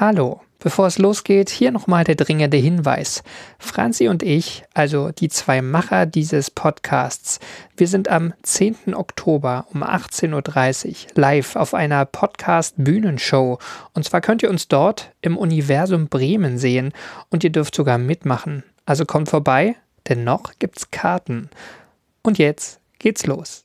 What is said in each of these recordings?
Hallo. Bevor es losgeht, hier nochmal der dringende Hinweis. Franzi und ich, also die zwei Macher dieses Podcasts, wir sind am 10. Oktober um 18.30 Uhr live auf einer Podcast-Bühnenshow. Und zwar könnt ihr uns dort im Universum Bremen sehen und ihr dürft sogar mitmachen. Also kommt vorbei, denn noch gibt's Karten. Und jetzt geht's los.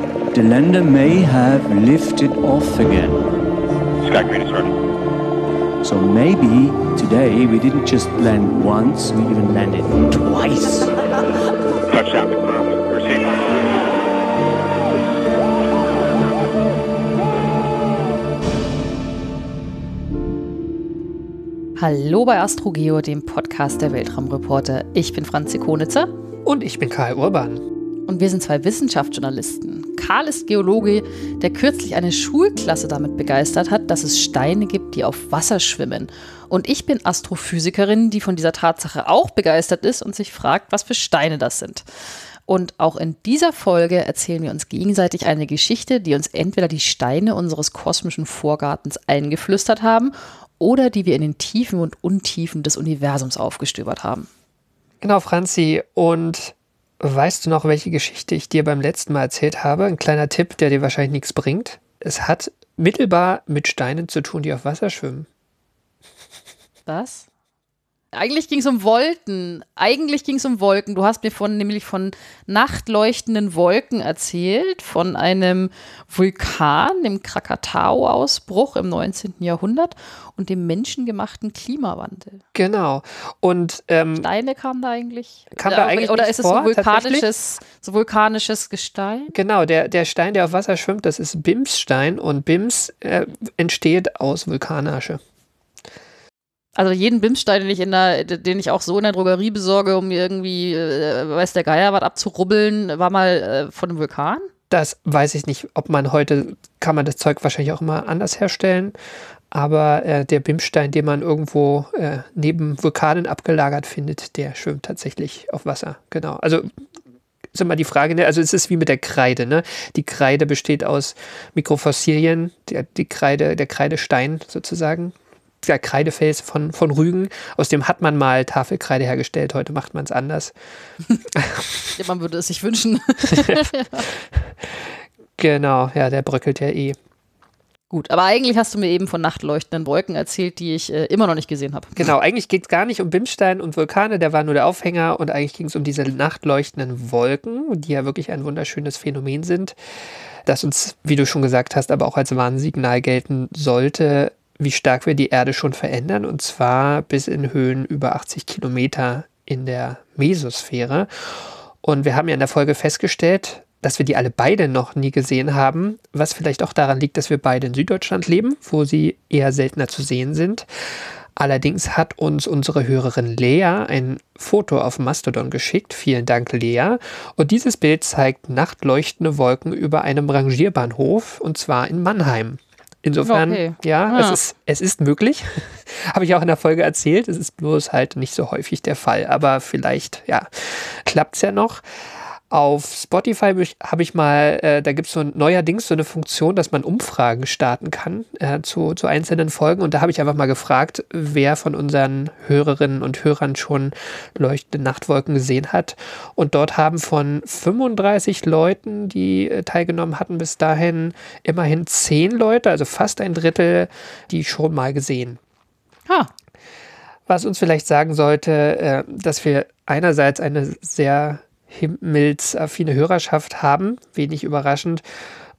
The lander may have lifted off again. Sky green is ready. So maybe today we didn't just land once, we even landed twice. Touchdown confirmed. Receive. Hallo bei AstroGeo, dem Podcast der Weltraumreporter. Ich bin Franzi Konitzer. Und ich bin Karl Urban. Und wir sind zwei Wissenschaftsjournalisten. Karl ist Geologe, der kürzlich eine Schulklasse damit begeistert hat, dass es Steine gibt, die auf Wasser schwimmen. Und ich bin Astrophysikerin, die von dieser Tatsache auch begeistert ist und sich fragt, was für Steine das sind. Und auch in dieser Folge erzählen wir uns gegenseitig eine Geschichte, die uns entweder die Steine unseres kosmischen Vorgartens eingeflüstert haben oder die wir in den Tiefen und Untiefen des Universums aufgestöbert haben. Genau, Franzi. Und weißt du noch, welche Geschichte ich dir beim letzten Mal erzählt habe? Ein kleiner Tipp, der dir wahrscheinlich nichts bringt. Es hat mittelbar mit Steinen zu tun, die auf Wasser schwimmen. Was? Eigentlich ging es um Wolken. Eigentlich ging es um Wolken. Du hast mir von nämlich von nachtleuchtenden Wolken erzählt, von einem Vulkan, dem Krakatau-Ausbruch im 19. Jahrhundert und dem menschengemachten Klimawandel. Genau. Und ähm, Steine kamen da eigentlich? Kam da eigentlich Oder nichts ist es so vulkanisches, so vulkanisches Gestein? Genau, der, der Stein, der auf Wasser schwimmt, das ist Bimsstein und Bims äh, entsteht aus Vulkanasche. Also jeden Bimsstein, den ich in der, den ich auch so in der Drogerie besorge, um irgendwie, äh, weiß der Geier, was abzurubbeln, war mal äh, von einem Vulkan? Das weiß ich nicht, ob man heute, kann man das Zeug wahrscheinlich auch immer anders herstellen. Aber äh, der Bimsstein, den man irgendwo äh, neben Vulkanen abgelagert findet, der schwimmt tatsächlich auf Wasser. Genau. Also ist immer die Frage, ne? also es ist wie mit der Kreide, ne? Die Kreide besteht aus Mikrofossilien, der, die Kreide, der Kreidestein sozusagen, der Kreidefels von, von Rügen. Aus dem hat man mal Tafelkreide hergestellt, heute macht man es anders. Ja, man würde es sich wünschen. Genau, ja, der bröckelt ja eh. Gut, aber eigentlich hast du mir eben von nachtleuchtenden Wolken erzählt, die ich äh, immer noch nicht gesehen habe. Genau, eigentlich geht es gar nicht um Bimstein und Vulkane, der war nur der Aufhänger und eigentlich ging es um diese nachtleuchtenden Wolken, die ja wirklich ein wunderschönes Phänomen sind, das uns, wie du schon gesagt hast, aber auch als Warnsignal gelten sollte, wie stark wir die Erde schon verändern und zwar bis in Höhen über 80 Kilometer in der Mesosphäre. Und wir haben ja in der Folge festgestellt, dass wir die alle beide noch nie gesehen haben, was vielleicht auch daran liegt, dass wir beide in Süddeutschland leben, wo sie eher seltener zu sehen sind. Allerdings hat uns unsere Hörerin Lea ein Foto auf Mastodon geschickt. Vielen Dank, Lea. Und dieses Bild zeigt nachtleuchtende Wolken über einem Rangierbahnhof und zwar in Mannheim. Insofern, Okay. ja, Ah. Es, ist, es ist möglich. Habe ich auch in der Folge erzählt. Es ist bloß halt nicht so häufig der Fall. Aber vielleicht, ja, klappt es ja noch. Auf Spotify habe ich mal, äh, da gibt es so ein, neuerdings so eine Funktion, dass man Umfragen starten kann äh, zu, zu einzelnen Folgen. Und da habe ich einfach mal gefragt, wer von unseren Hörerinnen und Hörern schon leuchtende Nachtwolken gesehen hat. Und dort haben von 35 Leuten, die äh, teilgenommen hatten, bis dahin immerhin 10 Leute, also fast ein Drittel, die schon mal gesehen. Ha, Was uns vielleicht sagen sollte, äh, dass wir einerseits eine sehr himmelsaffine Hörerschaft haben, wenig überraschend,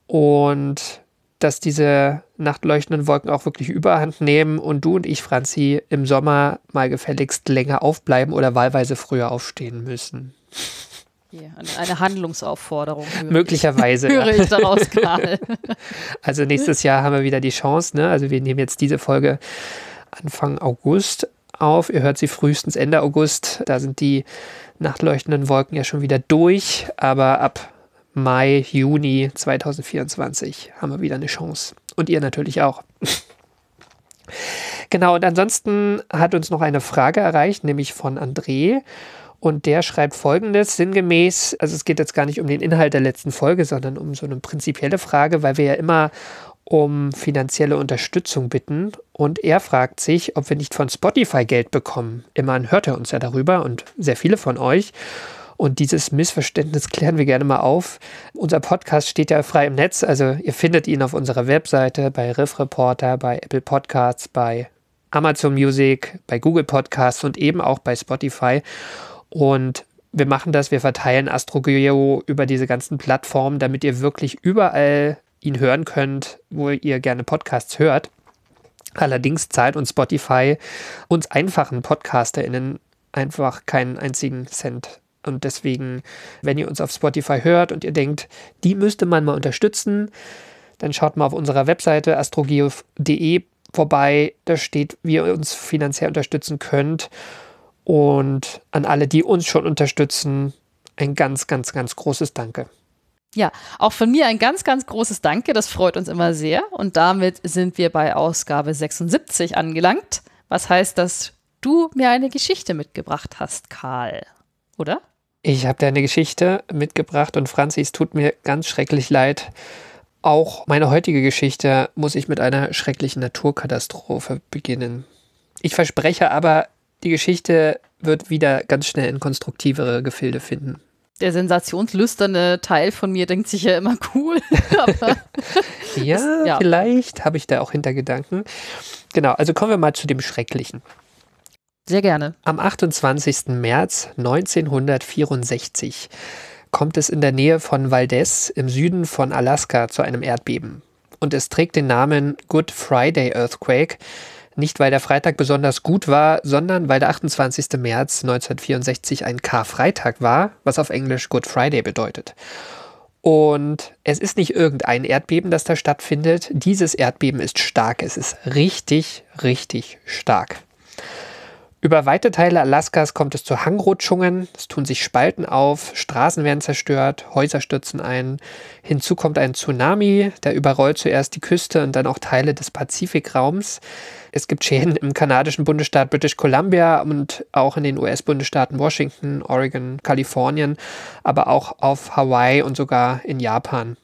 und dass diese nachtleuchtenden Wolken auch wirklich überhand nehmen und du und ich, Franzi, im Sommer mal gefälligst länger aufbleiben oder wahlweise früher aufstehen müssen. Okay, eine- Handlungsaufforderung. höre ich. Möglicherweise. Höre ja. ich daraus, Karl. Also nächstes Jahr haben wir wieder die Chance. Ne? Also wir nehmen jetzt diese Folge Anfang August auf. Ihr hört sie frühestens Ende August. Da sind die nachtleuchtenden Wolken ja schon wieder durch. Aber ab Mai, Juni 2024 haben wir wieder eine Chance. Und ihr natürlich auch. Genau, und ansonsten hat uns noch eine Frage erreicht, nämlich von André. Und der schreibt folgendes, sinngemäß, also es geht jetzt gar nicht um den Inhalt der letzten Folge, sondern um so eine prinzipielle Frage, weil wir ja immer um finanzielle Unterstützung bitten. Und er fragt sich, ob wir nicht von Spotify Geld bekommen. Immerhin hört er uns ja darüber und sehr viele von euch. Und dieses Missverständnis klären wir gerne mal auf. Unser Podcast steht ja frei im Netz, also ihr findet ihn auf unserer Webseite, bei Riff Reporter, bei Apple Podcasts, bei Amazon Music, bei Google Podcasts und eben auch bei Spotify. Und wir machen das, wir verteilen AstroGeo über diese ganzen Plattformen, damit ihr wirklich überall ihn hören könnt, wo ihr gerne Podcasts hört. Allerdings zahlt uns Spotify uns einfachen PodcasterInnen einfach keinen einzigen Cent. Und deswegen, wenn ihr uns auf Spotify hört und ihr denkt, die müsste man mal unterstützen, dann schaut mal auf unserer Webseite astrogeo.de vorbei. Da steht, wie ihr uns finanziell unterstützen könnt. Und an alle, die uns schon unterstützen, ein ganz, ganz, ganz großes Danke. Ja, auch von mir ein ganz, ganz großes Danke. Das freut uns immer sehr. Und damit sind wir bei Ausgabe 76 angelangt. Was heißt, dass du mir eine Geschichte mitgebracht hast, Karl. Oder? Ich habe dir eine Geschichte mitgebracht und Franzi, es tut mir ganz schrecklich leid. Auch meine heutige Geschichte muss ich mit einer schrecklichen Naturkatastrophe beginnen. Ich verspreche aber, die Geschichte wird wieder ganz schnell in konstruktivere Gefilde finden. Der sensationslüsterne Teil von mir denkt sich ja immer cool. Ja, ja. vielleicht habe ich da auch Hintergedanken. Genau, also kommen wir mal zu dem Schrecklichen. sehr gerne. Am 28. März 1964 kommt es in der Nähe von Valdez im Süden von Alaska zu einem Erdbeben. Und es trägt den Namen Good Friday Earthquake, nicht weil der Freitag besonders gut war, sondern weil der 28. März 1964 ein Karfreitag war, was auf Englisch Good Friday bedeutet. Und es ist nicht irgendein Erdbeben, das da stattfindet. Dieses Erdbeben ist stark. Es ist richtig, richtig stark. Über weite Teile Alaskas kommt es zu Hangrutschungen, es tun sich Spalten auf, Straßen werden zerstört, Häuser stürzen ein. Hinzu kommt ein Tsunami, der überrollt zuerst die Küste und dann auch Teile des Pazifikraums. Es gibt Schäden im kanadischen Bundesstaat British Columbia und auch in den US-Bundesstaaten Washington, Oregon, Kalifornien, aber auch auf Hawaii und sogar in Japan.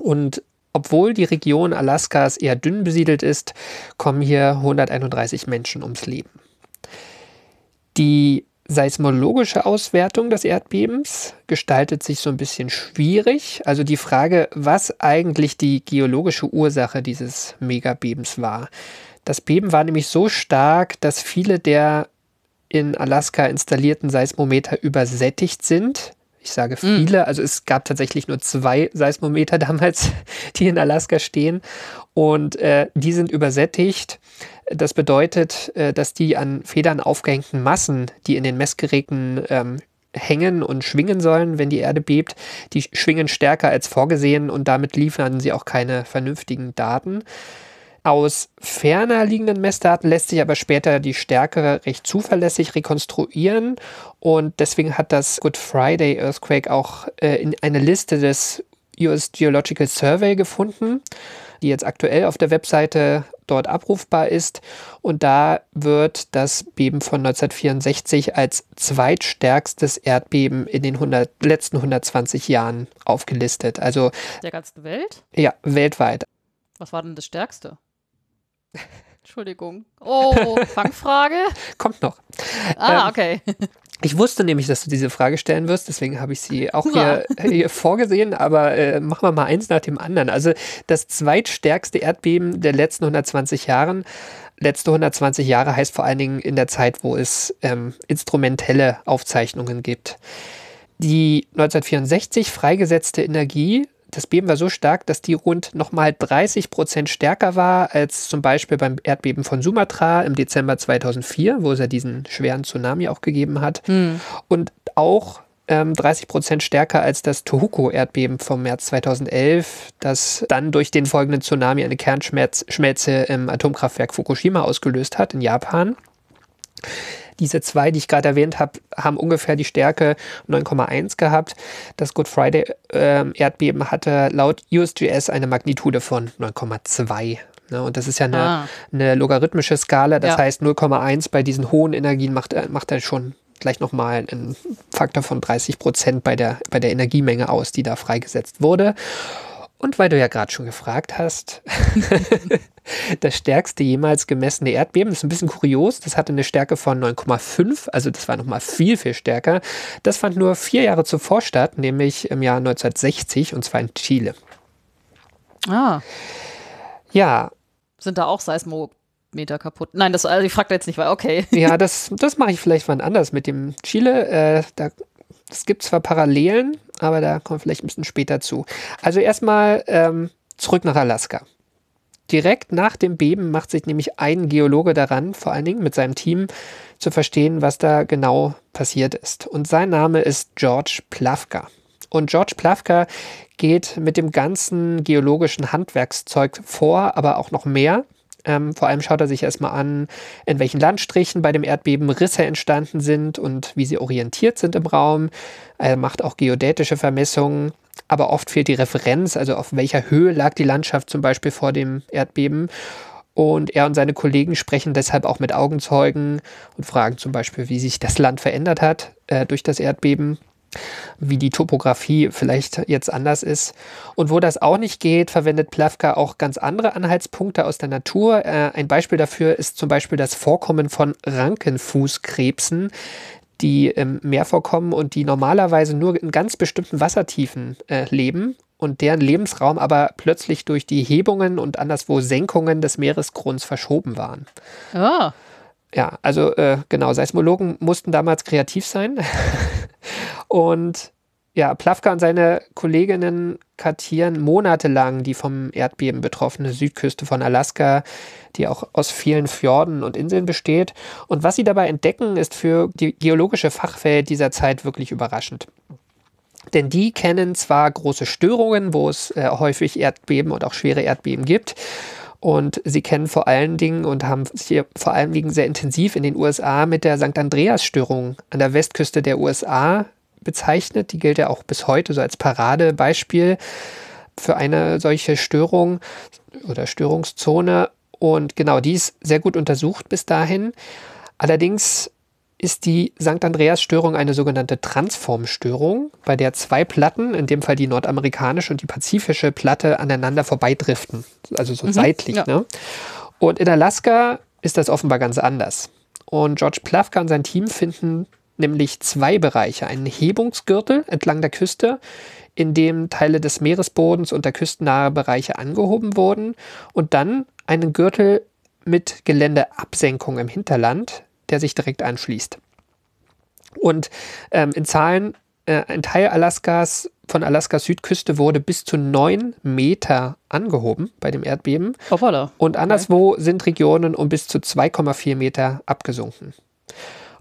Und obwohl die Region Alaskas eher dünn besiedelt ist, kommen hier 131 Menschen ums Leben. Die seismologische Auswertung des Erdbebens gestaltet sich so ein bisschen schwierig. Also die Frage, was eigentlich die geologische Ursache dieses Megabebens war. Das Beben war nämlich so stark, dass viele der in Alaska installierten Seismometer übersättigt sind. Ich sage viele, also es gab tatsächlich nur zwei Seismometer damals, die in Alaska stehen. Und äh, die sind übersättigt. Das bedeutet, äh, dass die an Federn aufgehängten Massen, die in den Messgeräten ähm, hängen und schwingen sollen, wenn die Erde bebt, die schwingen stärker als vorgesehen und damit liefern sie auch keine vernünftigen Daten. Aus ferner liegenden Messdaten lässt sich aber später die Stärke recht zuverlässig rekonstruieren und deswegen hat das Good Friday Earthquake auch äh, in eine Liste des US Geological Survey gefunden, die jetzt aktuell auf der Webseite dort abrufbar ist. Und da wird das Beben von 1964 als zweitstärkstes Erdbeben in den 100, letzten 120 Jahren aufgelistet. Also Der ganzen Welt? ja, weltweit. Was war denn das Stärkste? Entschuldigung. Oh, Fangfrage? Kommt noch. Ah, Ähm, okay. Ich wusste nämlich, dass du diese Frage stellen wirst, deswegen habe ich sie auch hier, hier vorgesehen, aber äh, machen wir mal eins nach dem anderen. Also das zweitstärkste Erdbeben der letzten 120 Jahren. Letzte 120 Jahre heißt vor allen Dingen in der Zeit, wo es ähm, instrumentelle Aufzeichnungen gibt. Die 1964 freigesetzte Energie, das Beben war so stark, dass die rund nochmal 30 Prozent stärker war als zum Beispiel beim Erdbeben von Sumatra im Dezember 2004, wo es ja diesen schweren Tsunami auch gegeben hat. Und auch ähm, 30 Prozent stärker als das Tohoku-Erdbeben vom März 2011, das dann durch den folgenden Tsunami eine Kernschmelze im Atomkraftwerk Fukushima ausgelöst hat in Japan. Diese zwei, die ich gerade erwähnt habe, haben ungefähr die Stärke 9,1 gehabt. Das Good Friday äh, Erdbeben hatte laut USGS eine Magnitude von 9,2. Ne? Und das ist ja eine, Ah. eine logarithmische Skala. Das Ja. heißt, 0,1 bei diesen hohen Energien macht, er- macht er schon gleich nochmal einen Faktor von 30 Prozent bei der, bei der Energiemenge aus, die da freigesetzt wurde. Und weil du ja gerade schon gefragt hast, das stärkste jemals gemessene Erdbeben, das ist ein bisschen kurios, das hatte eine Stärke von 9,5, also das war nochmal viel, viel stärker. Das fand nur vier Jahre zuvor statt, nämlich im Jahr 1960 und zwar in Chile. Ah, Ja, sind da auch Seismometer kaputt? Nein, das, also ich frage jetzt nicht, weil okay. ja, das, das mache ich vielleicht wann anders mit dem Chile. Äh, da, es gibt zwar Parallelen, aber da kommen wir vielleicht ein bisschen später zu. Also erstmal ähm, zurück nach Alaska. Direkt nach dem Beben macht sich nämlich ein Geologe daran, vor allen Dingen mit seinem Team, zu verstehen, was da genau passiert ist. Und sein Name ist George Plafka. Und George Plafka geht mit dem ganzen geologischen Handwerkszeug vor, aber auch noch mehr. Ähm, vor allem schaut er sich erstmal an, in welchen Landstrichen bei dem Erdbeben Risse entstanden sind und wie sie orientiert sind im Raum. Er macht auch geodätische Vermessungen, aber oft fehlt die Referenz, also auf welcher Höhe lag die Landschaft zum Beispiel vor dem Erdbeben. Und er und seine Kollegen sprechen deshalb auch mit Augenzeugen und fragen zum Beispiel, wie sich das Land verändert hat äh, durch das Erdbeben wie die Topografie vielleicht jetzt anders ist. Und wo das auch nicht geht, verwendet Plafka auch ganz andere Anhaltspunkte aus der Natur. Äh, ein Beispiel dafür ist zum Beispiel das Vorkommen von Rankenfußkrebsen, die im Meer vorkommen und die normalerweise nur in ganz bestimmten Wassertiefen äh, leben und deren Lebensraum aber plötzlich durch die Hebungen und anderswo Senkungen des Meeresgrunds verschoben waren. Ah, Ja, also äh, genau, Seismologen mussten damals kreativ sein. und ja, Plafka und seine Kolleginnen kartieren monatelang die vom Erdbeben betroffene Südküste von Alaska, die auch aus vielen Fjorden und Inseln besteht. Und was sie dabei entdecken, ist für die geologische Fachwelt dieser Zeit wirklich überraschend. Denn die kennen zwar große Störungen, wo es äh, häufig Erdbeben und auch schwere Erdbeben gibt. Und sie kennen vor allen Dingen und haben sich hier vor allen Dingen sehr intensiv in den USA mit der St. Andreas-Störung an der Westküste der USA bezeichnet. Die gilt ja auch bis heute so als Paradebeispiel für eine solche Störung oder Störungszone. Und genau, die ist sehr gut untersucht bis dahin. Allerdings ist die St. Andreas-Störung eine sogenannte Transformstörung, bei der zwei Platten, in dem Fall die nordamerikanische und die pazifische Platte, aneinander vorbeidriften. Also so seitlich. ja. Ne? Und in Alaska ist das offenbar ganz anders. Und George Plafka und sein Team finden nämlich zwei Bereiche. Einen Hebungsgürtel entlang der Küste, in dem Teile des Meeresbodens und der küstennahe Bereiche angehoben wurden. Und dann einen Gürtel mit Geländeabsenkung im Hinterland, der sich direkt anschließt. Und ähm, in Zahlen, äh, ein Teil Alaskas von Alaskas Südküste wurde bis zu neun Meter angehoben bei dem Erdbeben. hoppala. Und anderswo sind Regionen um bis zu 2,4 Meter abgesunken.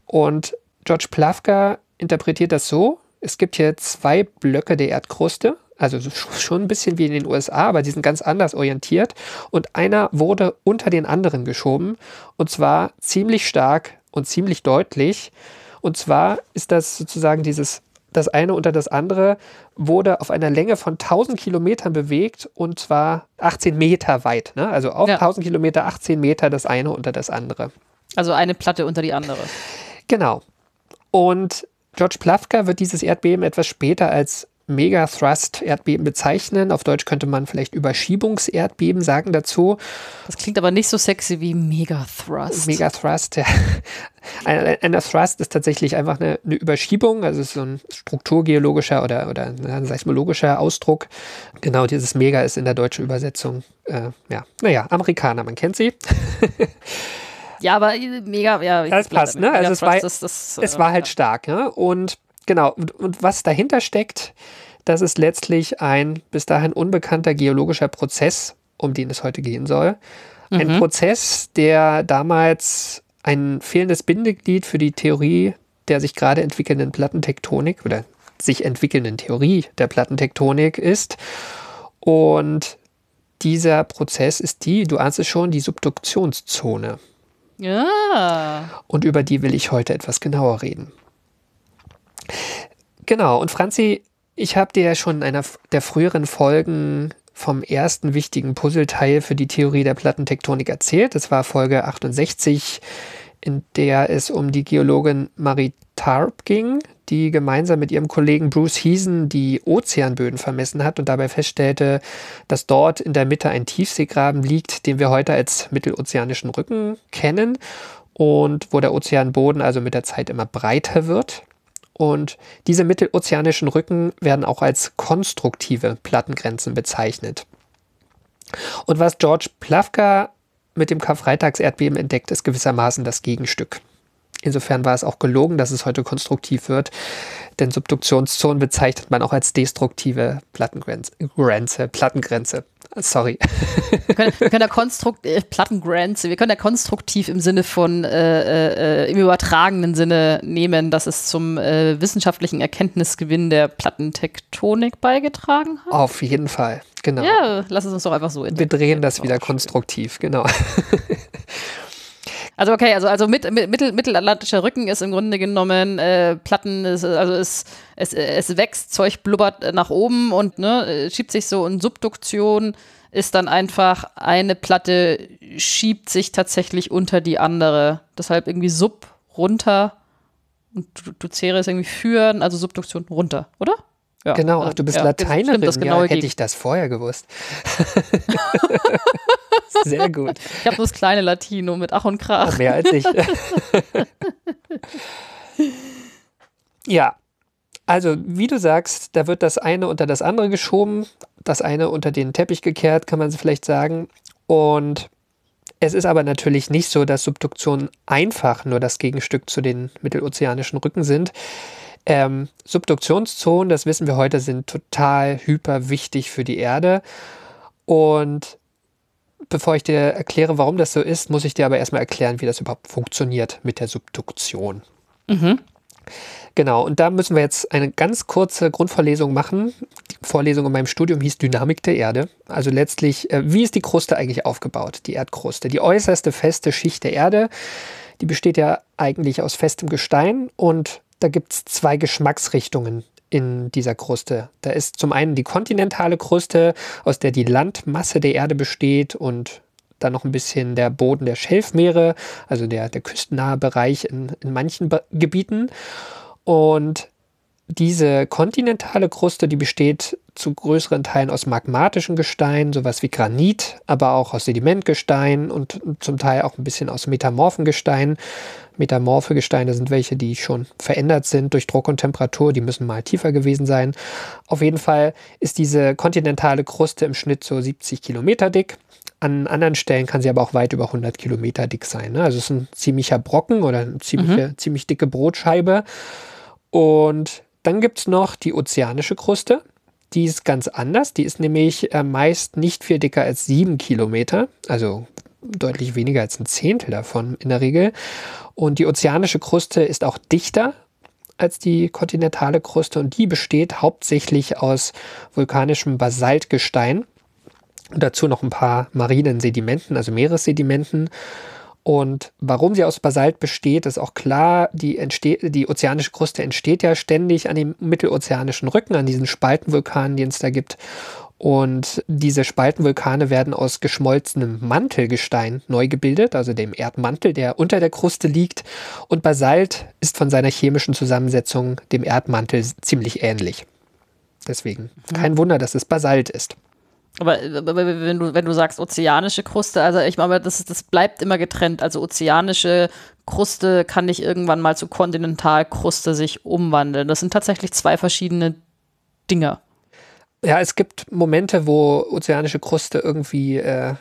Und George Plafka interpretiert das so: Es gibt hier zwei Blöcke der Erdkruste, also so- schon ein bisschen wie in den USA, aber die sind ganz anders orientiert. Und einer wurde unter den anderen geschoben und zwar ziemlich stark und ziemlich deutlich. Und zwar ist das sozusagen dieses, das eine unter das andere wurde auf einer Länge von 1000 Kilometern bewegt und zwar 18 Meter weit. Ne? Also auf Ja. 1000 Kilometer 18 Meter das eine unter das andere. Also eine Platte unter die andere. Genau. Und George Plafka wird dieses Erdbeben etwas später als Megathrust-Erdbeben bezeichnen. Auf Deutsch könnte man vielleicht Überschiebungserdbeben sagen dazu. Das klingt aber nicht so sexy wie Megathrust. Megathrust, ja. Ein, ein Thrust ist tatsächlich einfach eine, eine Überschiebung, also es ist so ein strukturgeologischer oder, oder ein seismologischer Ausdruck. Genau, dieses Mega ist in der deutschen Übersetzung, äh, ja, naja, Amerikaner, man kennt sie. ja, aber äh, mega, ja. Das passt, ne? Also es war, das, das, es äh, war halt stark, ja. Und genau, und, und was dahinter steckt, das ist letztlich ein bis dahin unbekannter geologischer Prozess, um den es heute gehen soll. Ein Prozess, der damals ein fehlendes Bindeglied für die Theorie der sich gerade entwickelnden Plattentektonik oder sich entwickelnden Theorie der Plattentektonik ist. Und dieser Prozess ist die, du ahnst es schon, die Subduktionszone. Ja. Und über die will ich heute etwas genauer reden. Genau, und Franzi, ich habe dir ja schon in einer der früheren Folgen vom ersten wichtigen Puzzleteil für die Theorie der Plattentektonik erzählt. Das war Folge 68, in der es um die Geologin Marie Tarp ging, die gemeinsam mit ihrem Kollegen Bruce Heason die Ozeanböden vermessen hat und dabei feststellte, dass dort in der Mitte ein Tiefseegraben liegt, den wir heute als mittelozeanischen Rücken kennen und wo der Ozeanboden also mit der Zeit immer breiter wird. Und diese mittelozeanischen Rücken werden auch als konstruktive Plattengrenzen bezeichnet. Und was George Plafka mit dem Karfreitagserdbeben entdeckt, ist gewissermaßen das Gegenstück. Insofern war es auch gelogen, dass es heute konstruktiv wird, denn Subduktionszonen bezeichnet man auch als destruktive Plattengrenze. Grenze, Plattengrenze. Sorry. Wir können, wir können da konstrukt, äh, Plattengrenze, wir können da konstruktiv im Sinne von, äh, äh, im übertragenen Sinne nehmen, dass es zum äh, wissenschaftlichen Erkenntnisgewinn der Plattentektonik beigetragen hat. Auf jeden Fall, genau. Ja, lass es uns doch einfach so Wir drehen das wieder konstruktiv, genau. Also okay, also, also mit, mit, mittel, mittelatlantischer Rücken ist im Grunde genommen äh, Platten, ist, also es, es, es wächst, Zeug blubbert äh, nach oben und ne, äh, schiebt sich so und Subduktion ist dann einfach eine Platte schiebt sich tatsächlich unter die andere. Deshalb irgendwie Sub runter und du, du ist irgendwie führen, also Subduktion runter, oder? Ja, Genau, ach, du bist ja, Lateinerin, stimmt, das ja, genaue hätte ich das vorher gewusst. Sehr gut. Ich habe nur das kleine Latino mit Ach und Krach. Mehr als ich. ja, also wie du sagst, da wird das eine unter das andere geschoben, das eine unter den Teppich gekehrt, kann man vielleicht sagen. Und es ist aber natürlich nicht so, dass Subduktionen einfach nur das Gegenstück zu den mittelozeanischen Rücken sind. Ähm, Subduktionszonen, das wissen wir heute, sind total hyper wichtig für die Erde. Und bevor ich dir erkläre, warum das so ist, muss ich dir aber erstmal erklären, wie das überhaupt funktioniert mit der Subduktion. Genau, und da müssen wir jetzt eine ganz kurze Grundvorlesung machen. Die Vorlesung in meinem Studium hieß Dynamik der Erde. Also letztlich, äh, wie ist die Kruste eigentlich aufgebaut, die Erdkruste? Die äußerste feste Schicht der Erde, die besteht ja eigentlich aus festem Gestein und da gibt es zwei Geschmacksrichtungen in dieser Kruste. Da ist zum einen die kontinentale Kruste, aus der die Landmasse der Erde besteht und dann noch ein bisschen der Boden der Schelfmeere, also der, der küstennahe Bereich in, in manchen Be Gebieten. Und diese kontinentale Kruste, die besteht zu größeren Teilen aus magmatischen Gesteinen, sowas wie Granit, aber auch aus Sedimentgestein und zum Teil auch ein bisschen aus metamorphen Gesteinen. Metamorphe Gesteine sind welche, die schon verändert sind durch Druck und Temperatur, die müssen mal tiefer gewesen sein. Auf jeden Fall ist diese kontinentale Kruste im Schnitt so 70 Kilometer dick. An anderen Stellen kann sie aber auch weit über 100 Kilometer dick sein. Ne? Also es ist ein ziemlicher Brocken oder eine ziemliche, ziemlich dicke Brotscheibe. Und dann gibt es noch die ozeanische Kruste. Die ist ganz anders. Die ist nämlich äh, meist nicht viel dicker als sieben Kilometer, also deutlich weniger als ein Zehntel davon in der Regel. Und die ozeanische Kruste ist auch dichter als die kontinentale Kruste und die besteht hauptsächlich aus vulkanischem Basaltgestein und dazu noch ein paar marinen Sedimenten, also Meeressedimenten. Und warum sie aus Basalt besteht, ist auch klar. Die, die ozeanische Kruste entsteht ja ständig an dem mittelozeanischen Rücken, an diesen Spaltenvulkanen, die es da gibt. Und diese Spaltenvulkane werden aus geschmolzenem Mantelgestein neu gebildet, also dem Erdmantel, der unter der Kruste liegt. Und Basalt ist von seiner chemischen Zusammensetzung dem Erdmantel ziemlich ähnlich. Deswegen kein Wunder, dass es Basalt ist. Aber, aber wenn du, wenn du sagst ozeanische Kruste, also ich meine, das, das bleibt immer getrennt. Also ozeanische Kruste kann nicht irgendwann mal zu Kontinentalkruste sich umwandeln. Das sind tatsächlich zwei verschiedene Dinge. Ja, es gibt Momente, wo ozeanische Kruste irgendwie äh,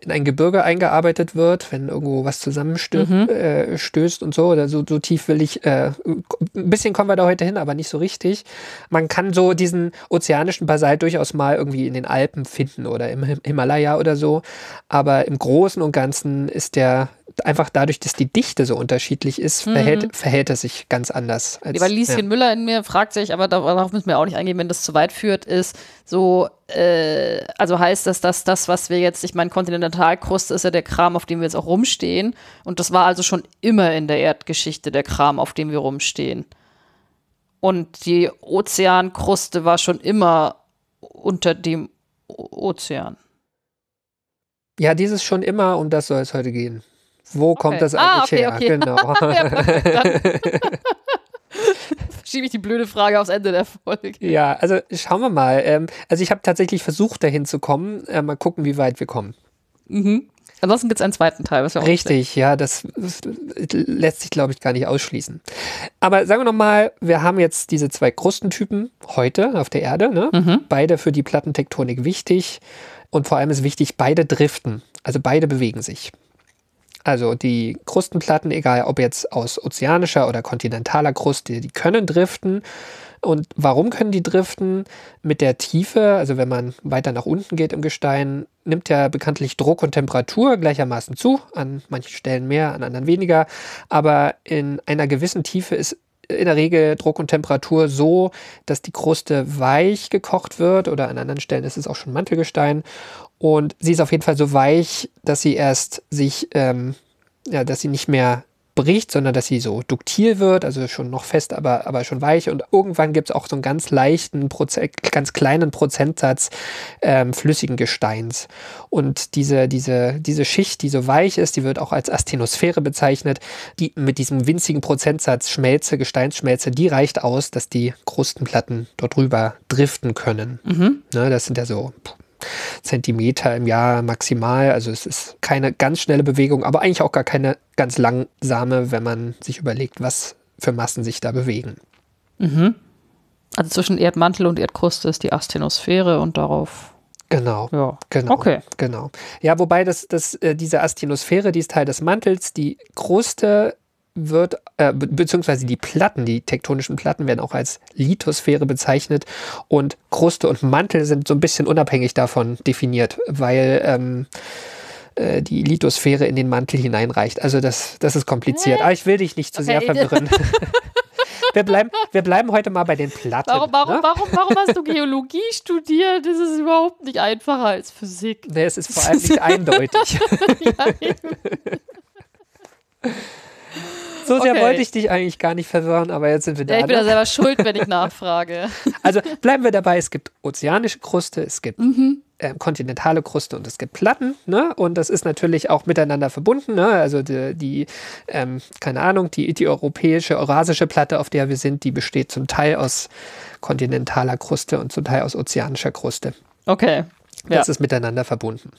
in ein Gebirge eingearbeitet wird, wenn irgendwo was zusammenstößt äh, stößt und so. Oder so, so tief will ich. Äh, ein bisschen kommen wir da heute hin, aber nicht so richtig. Man kann so diesen ozeanischen Basalt durchaus mal irgendwie in den Alpen finden oder im Him- Himalaya oder so. Aber im Großen und Ganzen ist der einfach dadurch, dass die Dichte so unterschiedlich ist, verhält, verhält es sich ganz anders. Als, Weil Lieschen ja. Müller in mir fragt sich, aber darauf müssen wir auch nicht eingehen, wenn das zu weit führt, ist so, äh, also heißt das, dass das, was wir jetzt, ich meine, Kontinentalkruste ist ja der Kram, auf dem wir jetzt auch rumstehen. Und das war also schon immer in der Erdgeschichte der Kram, auf dem wir rumstehen. Und die Ozeankruste war schon immer unter dem O- Ozean. Ja, dieses schon immer, um das soll es heute gehen. Wo kommt das Ah, eigentlich okay, her? okay. Genau. Schiebe ich die blöde Frage aufs Ende der Folge. ja, also schauen wir mal. Ähm, also ich habe tatsächlich versucht, dahin zu kommen. Äh, mal gucken, wie weit wir kommen. Mhm. Ansonsten gibt es einen zweiten Teil, was wir auch nicht Richtig, ja, das, das lässt sich, glaube ich, gar nicht ausschließen. Aber sagen wir nochmal, wir haben jetzt diese zwei Krustentypen heute auf der Erde. Ne? Mhm. Beide für die Plattentektonik wichtig. Und vor allem ist wichtig, beide driften. Also beide bewegen sich. Also die Krustenplatten, egal ob jetzt aus ozeanischer oder kontinentaler Kruste, die können driften. Und warum können die driften? Mit der Tiefe, also wenn man weiter nach unten geht im Gestein, nimmt ja bekanntlich Druck und Temperatur gleichermaßen zu, an manchen Stellen mehr, an anderen weniger. Aber in einer gewissen Tiefe ist in der Regel Druck und Temperatur so, dass die Kruste weich gekocht wird oder an anderen Stellen ist es auch schon Mantelgestein. Und sie ist auf jeden Fall so weich, dass sie erst sich, ähm, ja, dass sie nicht mehr bricht, sondern dass sie so duktil wird, also schon noch fest, aber, aber schon weich. Und irgendwann gibt es auch so einen ganz leichten, Proze ganz kleinen Prozentsatz ähm, flüssigen Gesteins. Und diese, diese, diese Schicht, die so weich ist, die wird auch als Astenosphäre bezeichnet, die mit diesem winzigen Prozentsatz Schmelze, Gesteinsschmelze, die reicht aus, dass die Krustenplatten dort drüber driften können. Ne, das sind ja so Zentimeter im Jahr maximal. Also es ist keine ganz schnelle Bewegung, aber eigentlich auch gar keine ganz langsame, wenn man sich überlegt, was für Massen sich da bewegen. Also zwischen Erdmantel und Erdkruste ist die Astenosphäre und darauf, Genau. ja. Genau. Okay. Genau. Ja, wobei das, das, äh, diese Astenosphäre, die ist Teil des Mantels, die Kruste wird, äh, be beziehungsweise die Platten, die tektonischen Platten werden auch als Lithosphäre bezeichnet und Kruste und Mantel sind so ein bisschen unabhängig davon definiert, weil ähm, äh, die Lithosphäre in den Mantel hineinreicht. Also das, das ist kompliziert. Aber ich will dich nicht zu sehr verwirren. wir, bleiben, wir bleiben heute mal bei den Platten. Warum, warum, ne? warum, warum hast du Geologie studiert? Das ist überhaupt nicht einfacher als Physik. Nee, es ist vor allem nicht eindeutig. So sehr Okay. wollte ich dich eigentlich gar nicht verwirren, aber jetzt sind wir da. Ja, ich bin da ne? selber schuld, wenn ich nachfrage. Also bleiben wir dabei, es gibt ozeanische Kruste, es gibt Mhm. äh, kontinentale Kruste und es gibt Platten. Ne? Und das ist natürlich auch miteinander verbunden. Ne? Also die, die ähm, keine Ahnung, die, die europäische, eurasische Platte, auf der wir sind, die besteht zum Teil aus kontinentaler Kruste und zum Teil aus ozeanischer Kruste. Okay. Ja. Das ist miteinander verbunden.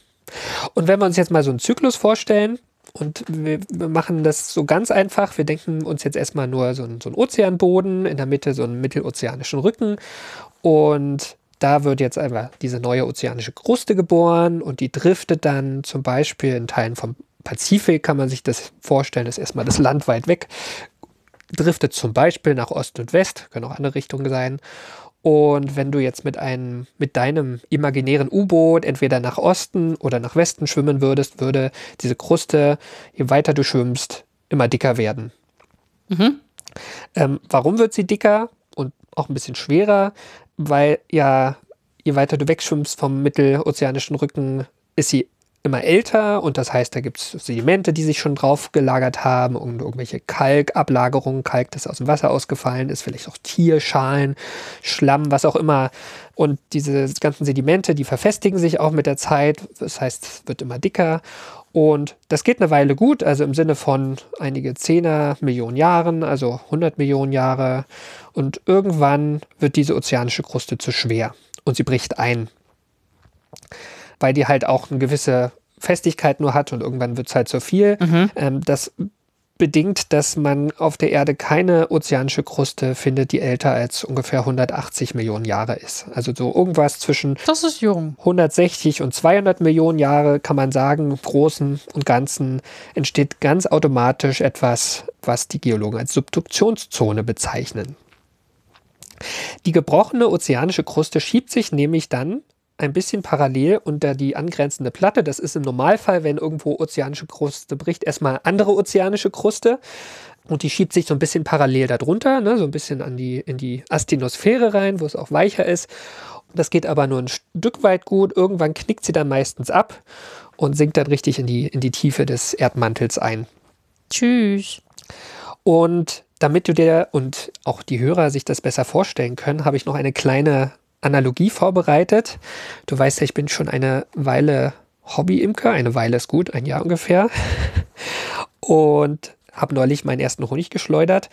Und wenn wir uns jetzt mal so einen Zyklus vorstellen, und wir, machen das so ganz einfach, wir denken uns jetzt erstmal nur so einen, so einen Ozeanboden, in der Mitte so einen mittelozeanischen Rücken und da wird jetzt einfach diese neue ozeanische Kruste geboren und die driftet dann zum Beispiel in Teilen vom Pazifik, kann man sich das vorstellen, ist erstmal das Land weit weg, driftet zum Beispiel nach Ost und West, können auch andere Richtungen sein. Und wenn du jetzt mit einem, mit deinem imaginären U-Boot entweder nach Osten oder nach Westen schwimmen würdest, würde diese Kruste, je weiter du schwimmst, immer dicker werden. Ähm, warum wird sie dicker und auch ein bisschen schwerer? Weil ja, je weiter du wegschwimmst vom mittelozeanischen Rücken, ist sie immer älter und das heißt, da gibt es Sedimente, die sich schon drauf gelagert haben und irgendwelche Kalkablagerungen, Kalk, das aus dem Wasser ausgefallen ist, vielleicht auch Tierschalen, Schlamm, was auch immer. Und diese ganzen Sedimente, die verfestigen sich auch mit der Zeit, das heißt, es wird immer dicker. Und das geht eine Weile gut, also im Sinne von einige Zehner Millionen Jahren, also 100 Millionen Jahre. Und irgendwann wird diese ozeanische Kruste zu schwer und sie bricht ein weil die halt auch eine gewisse Festigkeit nur hat und irgendwann wird es halt zu viel. Ähm, das bedingt, dass man auf der Erde keine ozeanische Kruste findet, die älter als ungefähr 180 Millionen Jahre ist. Also so irgendwas zwischen Das ist jung. 160 und 200 Millionen Jahre kann man sagen, im Großen und Ganzen entsteht ganz automatisch etwas, was die Geologen als Subduktionszone bezeichnen. Die gebrochene ozeanische Kruste schiebt sich nämlich dann ein bisschen parallel unter die angrenzende Platte. Das ist im Normalfall, wenn irgendwo ozeanische Kruste bricht, erstmal andere ozeanische Kruste. Und die schiebt sich so ein bisschen parallel darunter, ne, so ein bisschen an die, in die Astinosphäre rein, wo es auch weicher ist. Das geht aber nur ein Stück weit gut. Irgendwann knickt sie dann meistens ab und sinkt dann richtig in die, in die Tiefe des Erdmantels ein. Tschüss. Und damit du dir und auch die Hörer sich das besser vorstellen können, habe ich noch eine kleine Analogie vorbereitet. Du weißt ja, ich bin schon eine Weile Hobby-Imker. Eine Weile ist gut, ein Jahr ungefähr. Und habe neulich meinen ersten Honig geschleudert.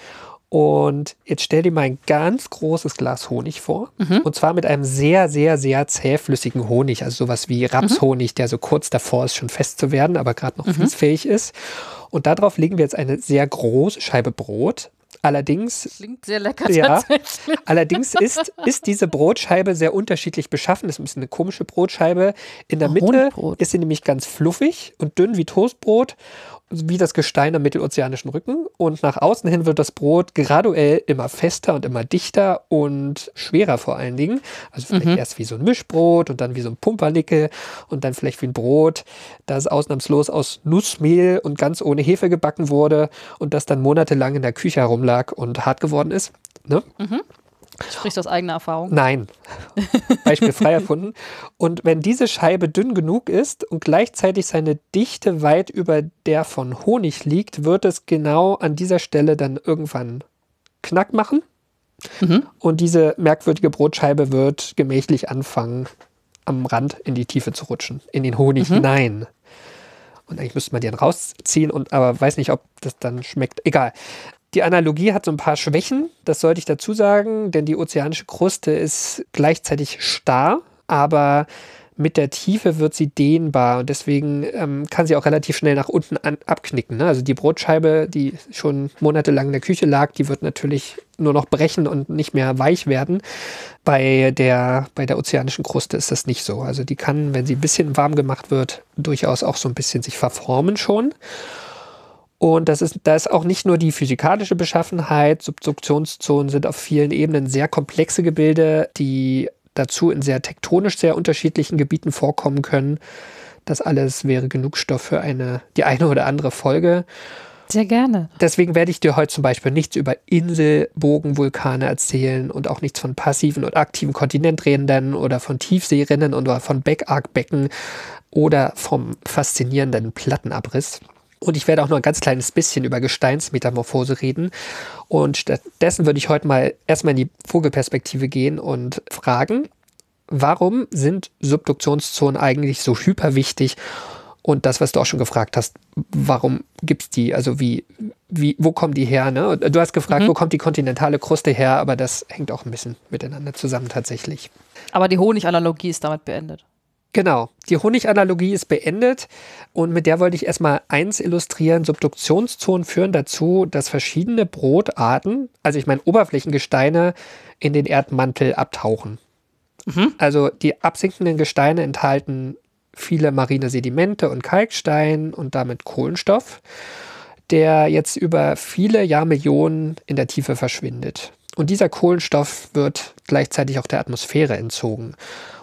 Und jetzt stell dir mal ein ganz großes Glas Honig vor. Und zwar mit einem sehr, sehr, sehr zähflüssigen Honig. Also sowas wie Rapshonig, der so kurz davor ist, schon fest zu werden, aber gerade noch fließfähig ist. Und darauf legen wir jetzt eine sehr große Scheibe Brot. Allerdings Klingt sehr lecker ja. Allerdings ist, ist diese Brotscheibe sehr unterschiedlich beschaffen. Das ist ein bisschen eine komische Brotscheibe. In der Mitte Honigbrot. ist sie nämlich ganz fluffig und dünn wie Toastbrot, wie das Gestein am mittelozeanischen Rücken. Und nach außen hin wird das Brot graduell immer fester und immer dichter und schwerer vor allen Dingen. Also vielleicht erst wie so ein Mischbrot und dann wie so ein Pumpernickel und dann vielleicht wie ein Brot, das ausnahmslos aus Nussmehl und ganz ohne Hefe gebacken wurde und das dann monatelang in der Küche herumlag und hart geworden ist. Ne? Sprichst aus eigener Erfahrung. Nein. Beispiel frei erfunden. Und wenn diese Scheibe dünn genug ist und gleichzeitig seine Dichte weit über der von Honig liegt, wird es genau an dieser Stelle dann irgendwann Knack machen. Und diese merkwürdige Brotscheibe wird gemächlich anfangen, am Rand in die Tiefe zu rutschen, in den Honig hinein. Und eigentlich müsste man den rausziehen, und, aber weiß nicht, ob das dann schmeckt. Egal. Die Analogie hat so ein paar Schwächen, das sollte ich dazu sagen, denn die ozeanische Kruste ist gleichzeitig starr, aber mit der Tiefe wird sie dehnbar und deswegen ähm, kann sie auch relativ schnell nach unten an, abknicken. Ne? Also die Brotscheibe, die schon monatelang in der Küche lag, die wird natürlich nur noch brechen und nicht mehr weich werden. Bei der, bei der ozeanischen Kruste ist das nicht so. Also die kann, wenn sie ein bisschen warm gemacht wird, durchaus auch so ein bisschen sich verformen schon. Und das ist, da ist auch nicht nur die physikalische Beschaffenheit, Subduktionszonen sind auf vielen Ebenen sehr komplexe Gebilde, die dazu in sehr tektonisch sehr unterschiedlichen Gebieten vorkommen können. Das alles wäre genug Stoff für eine, die eine oder andere Folge. Sehr gerne. Deswegen werde ich dir heute zum Beispiel nichts über Inselbogenvulkane erzählen und auch nichts von passiven und aktiven Kontinenträndern oder von Tiefseerinnen oder von Backarkbecken oder vom faszinierenden Plattenabriss. Und ich werde auch nur ein ganz kleines bisschen über Gesteinsmetamorphose reden. Und stattdessen würde ich heute mal erstmal in die Vogelperspektive gehen und fragen, warum sind Subduktionszonen eigentlich so hyperwichtig? Und das, was du auch schon gefragt hast, warum gibt es die? Also wie, wie, wo kommen die her? Ne? Du hast gefragt, wo kommt die kontinentale Kruste her? Aber das hängt auch ein bisschen miteinander zusammen tatsächlich. Aber die Honiganalogie ist damit beendet. Genau, die Honiganalogie ist beendet und mit der wollte ich erstmal eins illustrieren. Subduktionszonen führen dazu, dass verschiedene Brotarten, also ich meine Oberflächengesteine, in den Erdmantel abtauchen. Also die absinkenden Gesteine enthalten viele marine Sedimente und Kalkstein und damit Kohlenstoff, der jetzt über viele Jahrmillionen in der Tiefe verschwindet. Und dieser Kohlenstoff wird gleichzeitig auch der Atmosphäre entzogen.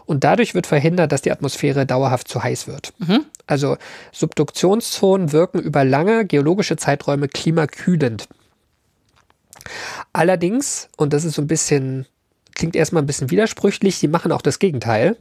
Und dadurch wird verhindert, dass die Atmosphäre dauerhaft zu heiß wird. Also Subduktionszonen wirken über lange geologische Zeiträume klimakühlend. Allerdings, und das ist so ein bisschen, klingt erstmal ein bisschen widersprüchlich, sie machen auch das Gegenteil.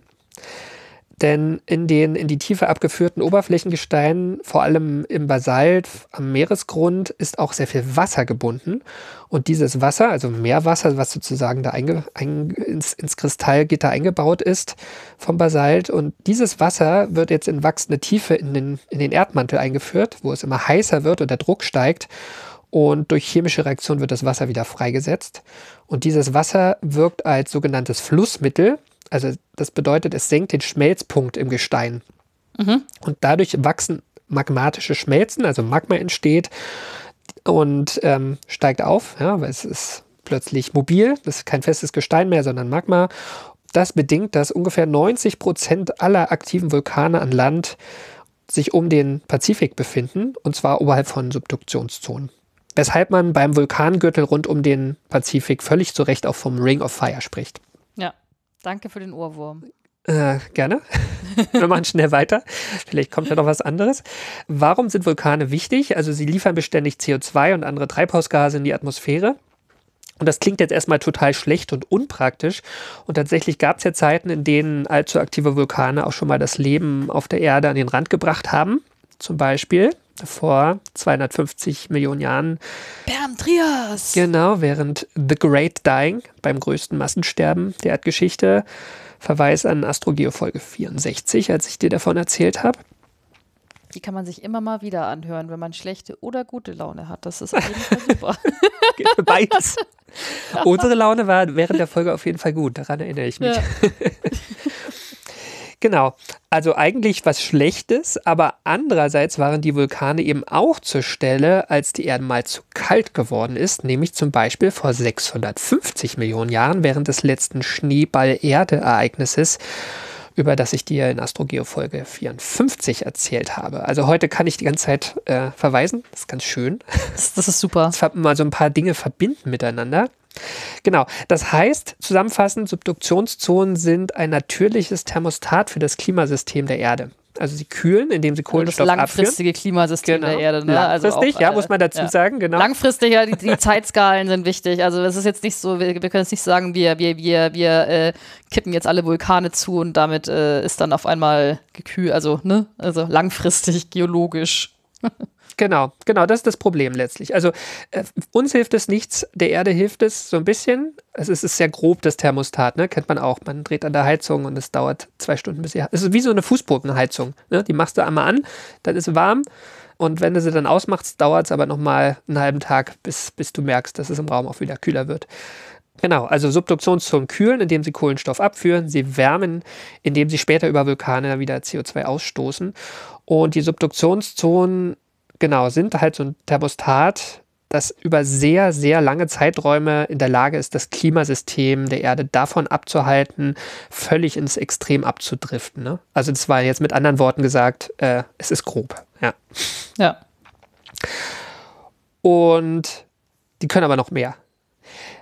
Denn in den in die Tiefe abgeführten Oberflächengesteinen, vor allem im Basalt am Meeresgrund, ist auch sehr viel Wasser gebunden. Und dieses Wasser, also Meerwasser, was sozusagen da einge, ein, ins, ins Kristallgitter eingebaut ist vom Basalt, und dieses Wasser wird jetzt in wachsende Tiefe in den, in den Erdmantel eingeführt, wo es immer heißer wird und der Druck steigt. Und durch chemische Reaktion wird das Wasser wieder freigesetzt. Und dieses Wasser wirkt als sogenanntes Flussmittel. Also das bedeutet, es senkt den Schmelzpunkt im Gestein. Und dadurch wachsen magmatische Schmelzen, also Magma entsteht und ähm, steigt auf, ja, weil es ist plötzlich mobil, das ist kein festes Gestein mehr, sondern Magma. Das bedingt, dass ungefähr 90 Prozent aller aktiven Vulkane an Land sich um den Pazifik befinden, und zwar oberhalb von Subduktionszonen. Weshalb man beim Vulkangürtel rund um den Pazifik völlig zu Recht auch vom Ring of Fire spricht. Danke für den Ohrwurm. Äh, gerne. Wir machen schnell weiter. Vielleicht kommt ja noch was anderes. Warum sind Vulkane wichtig? Also sie liefern beständig CO2 und andere Treibhausgase in die Atmosphäre. Und das klingt jetzt erstmal total schlecht und unpraktisch. Und tatsächlich gab es ja Zeiten, in denen allzu aktive Vulkane auch schon mal das Leben auf der Erde an den Rand gebracht haben. Zum Beispiel vor 250 Millionen Jahren. Bam Trias! Genau, während The Great Dying beim größten Massensterben der Erdgeschichte Verweis an Astrogeo Folge 64, als ich dir davon erzählt habe. Die kann man sich immer mal wieder anhören, wenn man schlechte oder gute Laune hat. Das ist auf jeden Fall super. Beides. Unsere Laune war während der Folge auf jeden Fall gut, daran erinnere ich mich. Ja. Genau. Also eigentlich was Schlechtes, aber andererseits waren die Vulkane eben auch zur Stelle, als die Erde mal zu kalt geworden ist, nämlich zum Beispiel vor 650 Millionen Jahren während des letzten Schneeball-Erde-Ereignisses über das ich dir in Astrogeo Folge 54 erzählt habe. Also heute kann ich die ganze Zeit äh, verweisen. Das ist ganz schön. Das, das ist super. Das mal so ein paar Dinge verbinden miteinander. Genau. Das heißt, zusammenfassend, Subduktionszonen sind ein natürliches Thermostat für das Klimasystem der Erde. Also sie kühlen, indem sie Kohlenstoff das langfristige abführen. Klimasystem Genau. der Erde. Ne? Also Langfristig, auch, ja, äh, muss man dazu ja. sagen, genau. Langfristig, ja, die, die Zeitskalen sind wichtig. Also es ist jetzt nicht so, wir, wir können jetzt nicht sagen, wir, wir, wir, wir äh, kippen jetzt alle Vulkane zu und damit äh, ist dann auf einmal gekühlt, also, ne? Also langfristig, geologisch. Genau, genau, das ist das Problem letztlich. Also äh, uns hilft es nichts, der Erde hilft es so ein bisschen. Es ist, es ist sehr grob, das Thermostat, ne? kennt man auch. Man dreht an der Heizung und es dauert zwei Stunden, bis sie. Es ist wie so eine Fußbodenheizung. Ne? Die machst du einmal an, dann ist sie warm. Und wenn du sie dann ausmachst, dauert es aber nochmal einen halben Tag, bis, bis du merkst, dass es im Raum auch wieder kühler wird. Genau, also Subduktionszonen kühlen, indem sie Kohlenstoff abführen, sie wärmen, indem sie später über Vulkane wieder CO2 ausstoßen. Und die Subduktionszonen genau, sind halt so ein Thermostat, das über sehr, sehr lange Zeiträume in der Lage ist, das Klimasystem der Erde davon abzuhalten, völlig ins Extrem abzudriften. Ne? Also das war jetzt mit anderen Worten gesagt, äh, es ist grob. Ja. Ja. Und die können aber noch mehr.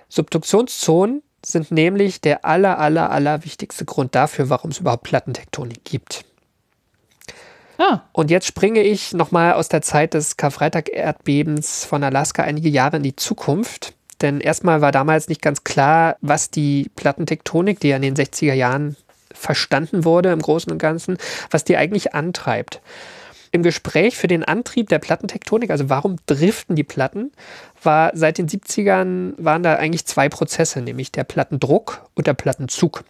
Subduktionszonen sind nämlich der aller, aller, aller wichtigste Grund dafür, warum es überhaupt Plattentektonik gibt. Ah, Und jetzt springe ich nochmal aus der Zeit des Karfreitag-Erdbebens von Alaska einige Jahre in die Zukunft. Denn erstmal war damals nicht ganz klar, was die Plattentektonik, die ja in den 60er Jahren verstanden wurde im Großen und Ganzen, was die eigentlich antreibt. Im Gespräch für den Antrieb der Plattentektonik, also warum driften die Platten, war seit den 70ern waren da eigentlich zwei Prozesse, nämlich der Plattendruck und der Plattenzug.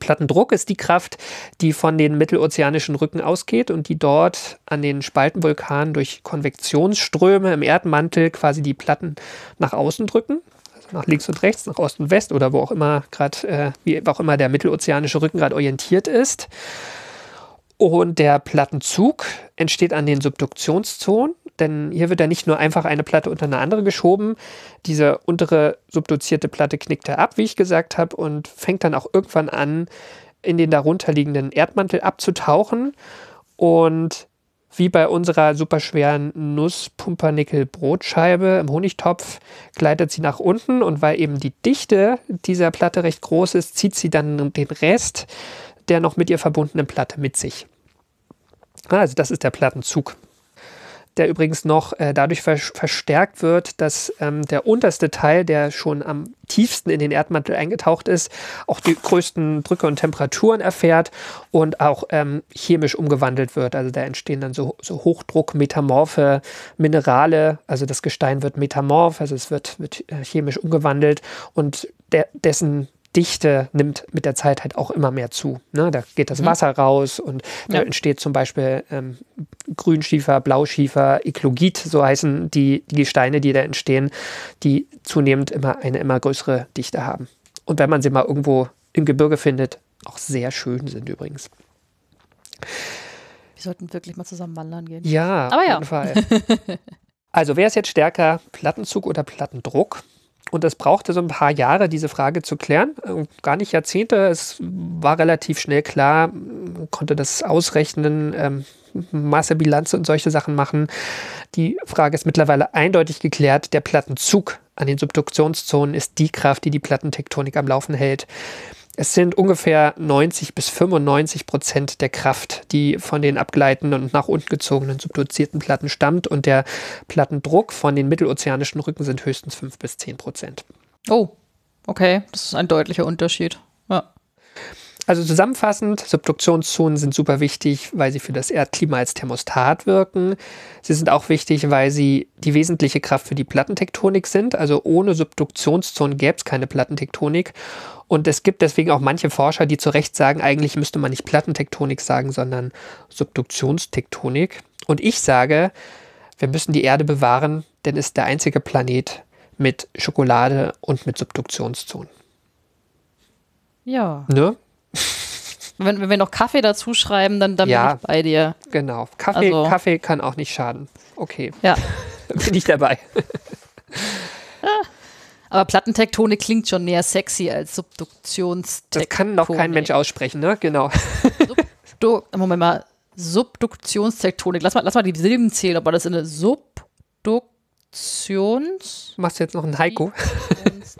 Plattendruck ist die Kraft, die von den mittelozeanischen Rücken ausgeht und die dort an den Spaltenvulkanen durch Konvektionsströme im Erdmantel quasi die Platten nach außen drücken. Also nach links und rechts, nach Ost und West oder wo auch immer gerade, äh, wie auch immer der mittelozeanische Rücken gerade orientiert ist. Und der Plattenzug entsteht an den Subduktionszonen, denn hier wird ja nicht nur einfach eine Platte unter eine andere geschoben. Diese untere subduzierte Platte knickt er ab, wie ich gesagt habe, und fängt dann auch irgendwann an, in den darunterliegenden Erdmantel abzutauchen. Und wie bei unserer superschweren Nuss-Pumpernickel-Brotscheibe im Honigtopf gleitet sie nach unten und weil eben die Dichte dieser Platte recht groß ist, zieht sie dann den Rest der noch mit ihr verbundenen Platte mit sich. Also das ist der Plattenzug, der übrigens noch äh, dadurch ver verstärkt wird, dass ähm, der unterste Teil, der schon am tiefsten in den Erdmantel eingetaucht ist, auch die größten Drücke und Temperaturen erfährt und auch ähm, chemisch umgewandelt wird. Also da entstehen dann so, so Hochdruck-metamorphe Minerale, also das Gestein wird metamorph, also es wird, wird äh, chemisch umgewandelt und der, dessen Dichte nimmt mit der Zeit halt auch immer mehr zu. Ne? Da geht das Wasser raus und da Ja. entsteht zum Beispiel ähm, Grünschiefer, Blauschiefer, Eklogit, so heißen die, die Gesteine, die da entstehen, die zunehmend immer eine immer größere Dichte haben. Und wenn man sie mal irgendwo im Gebirge findet, auch sehr schön sind übrigens. wir sollten wirklich mal zusammen wandern gehen. Ja, Aber auf ja. jeden Fall. Also wer ist jetzt stärker, Plattenzug oder Plattendruck? Und es brauchte so ein paar Jahre, diese Frage zu klären. Äh, Gar nicht Jahrzehnte. Es war relativ schnell klar, man konnte das ausrechnen, ähm, Massebilanz und solche Sachen machen. Die Frage ist mittlerweile eindeutig geklärt. Der Plattenzug an den Subduktionszonen ist die Kraft, die die Plattentektonik am Laufen hält. Es sind ungefähr 90 bis 95 Prozent der Kraft, die von den abgleitenden und nach unten gezogenen subduzierten Platten stammt. Und der Plattendruck von den mittelozeanischen Rücken sind höchstens 5 bis 10 Prozent. Oh, okay. Das ist ein deutlicher Unterschied. Ja. Also zusammenfassend, Subduktionszonen sind super wichtig, weil sie für das Erdklima als Thermostat wirken. Sie sind auch wichtig, weil sie die wesentliche Kraft für die Plattentektonik sind. Also ohne Subduktionszonen gäbe es keine Plattentektonik. Und es gibt deswegen auch manche Forscher, die zu Recht sagen, eigentlich müsste man nicht Plattentektonik sagen, sondern Subduktionstektonik. Und ich sage, wir müssen die Erde bewahren, denn es ist der einzige Planet mit Schokolade und mit Subduktionszonen. Ja. Ne? Wenn, wenn wir noch Kaffee dazu schreiben, dann, dann Ja. bin ich bei dir. Genau. Kaffee, Also- Kaffee kann auch nicht schaden. Okay, Ja. bin ich dabei. Aber Plattentektonik klingt schon mehr sexy als Subduktionstektonik. Das kann noch kein Mensch aussprechen, ne? Genau. Moment mal, Subduktionstektonik. Lass mal, lass mal die Silben zählen, ob man das in eine Subduktions... Machst du jetzt noch einen Heiko?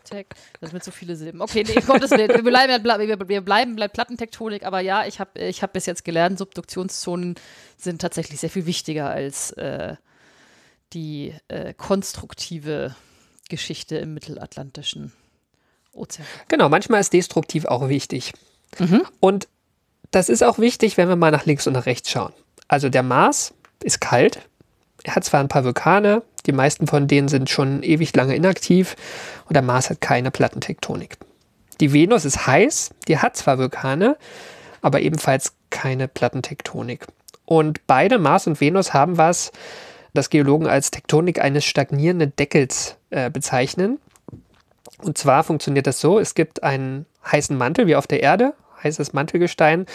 Subduktionstek- Das sind so viele Silben. Okay, nee, Gottes Willen. Wir bleiben, wir bleiben bei Plattentektonik, aber ja, ich habe ich hab bis jetzt gelernt, Subduktionszonen sind tatsächlich sehr viel wichtiger als äh, die äh, konstruktive Geschichte im mittelatlantischen Ozean. Genau, manchmal ist destruktiv auch wichtig. Und das ist auch wichtig, wenn wir mal nach links und nach rechts schauen. Also der Mars ist kalt. Er hat zwar ein paar Vulkane, die meisten von denen sind schon ewig lange inaktiv und der Mars hat keine Plattentektonik. Die Venus ist heiß, die hat zwar Vulkane, aber ebenfalls keine Plattentektonik. Und beide, Mars und Venus, haben was, das Geologen als Tektonik eines stagnierenden Deckels äh, bezeichnen. Und zwar funktioniert das so, es gibt einen heißen Mantel wie auf der Erde, heißes Mantelgestein,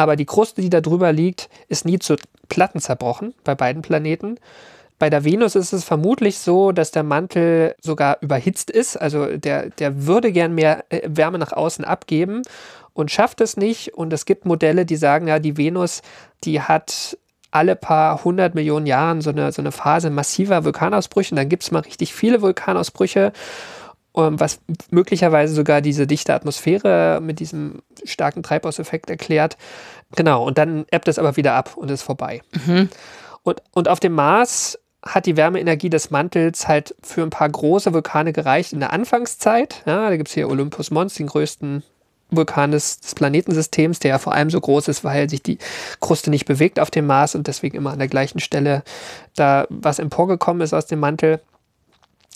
aber die Kruste, die da drüber liegt, ist nie zu Platten zerbrochen bei beiden Planeten. Bei der Venus ist es vermutlich so, dass der Mantel sogar überhitzt ist. Also der, der würde gern mehr äh, Wärme nach außen abgeben und schafft es nicht. Und es gibt Modelle, die sagen, ja, die Venus, die hat alle paar hundert Millionen Jahren so eine, so eine Phase massiver Vulkanausbrüche. Und dann gibt es mal richtig viele Vulkanausbrüche, was möglicherweise sogar diese dichte Atmosphäre mit diesem starken Treibhauseffekt erklärt. Genau, und dann ebbt es aber wieder ab und ist vorbei. Und, und auf dem Mars hat die Wärmeenergie des Mantels halt für ein paar große Vulkane gereicht in der Anfangszeit. Ja, da gibt es hier Olympus Mons, den größten Vulkan des, des Planetensystems, der ja vor allem so groß ist, weil sich die Kruste nicht bewegt auf dem Mars und deswegen immer an der gleichen Stelle da was emporgekommen ist aus dem Mantel.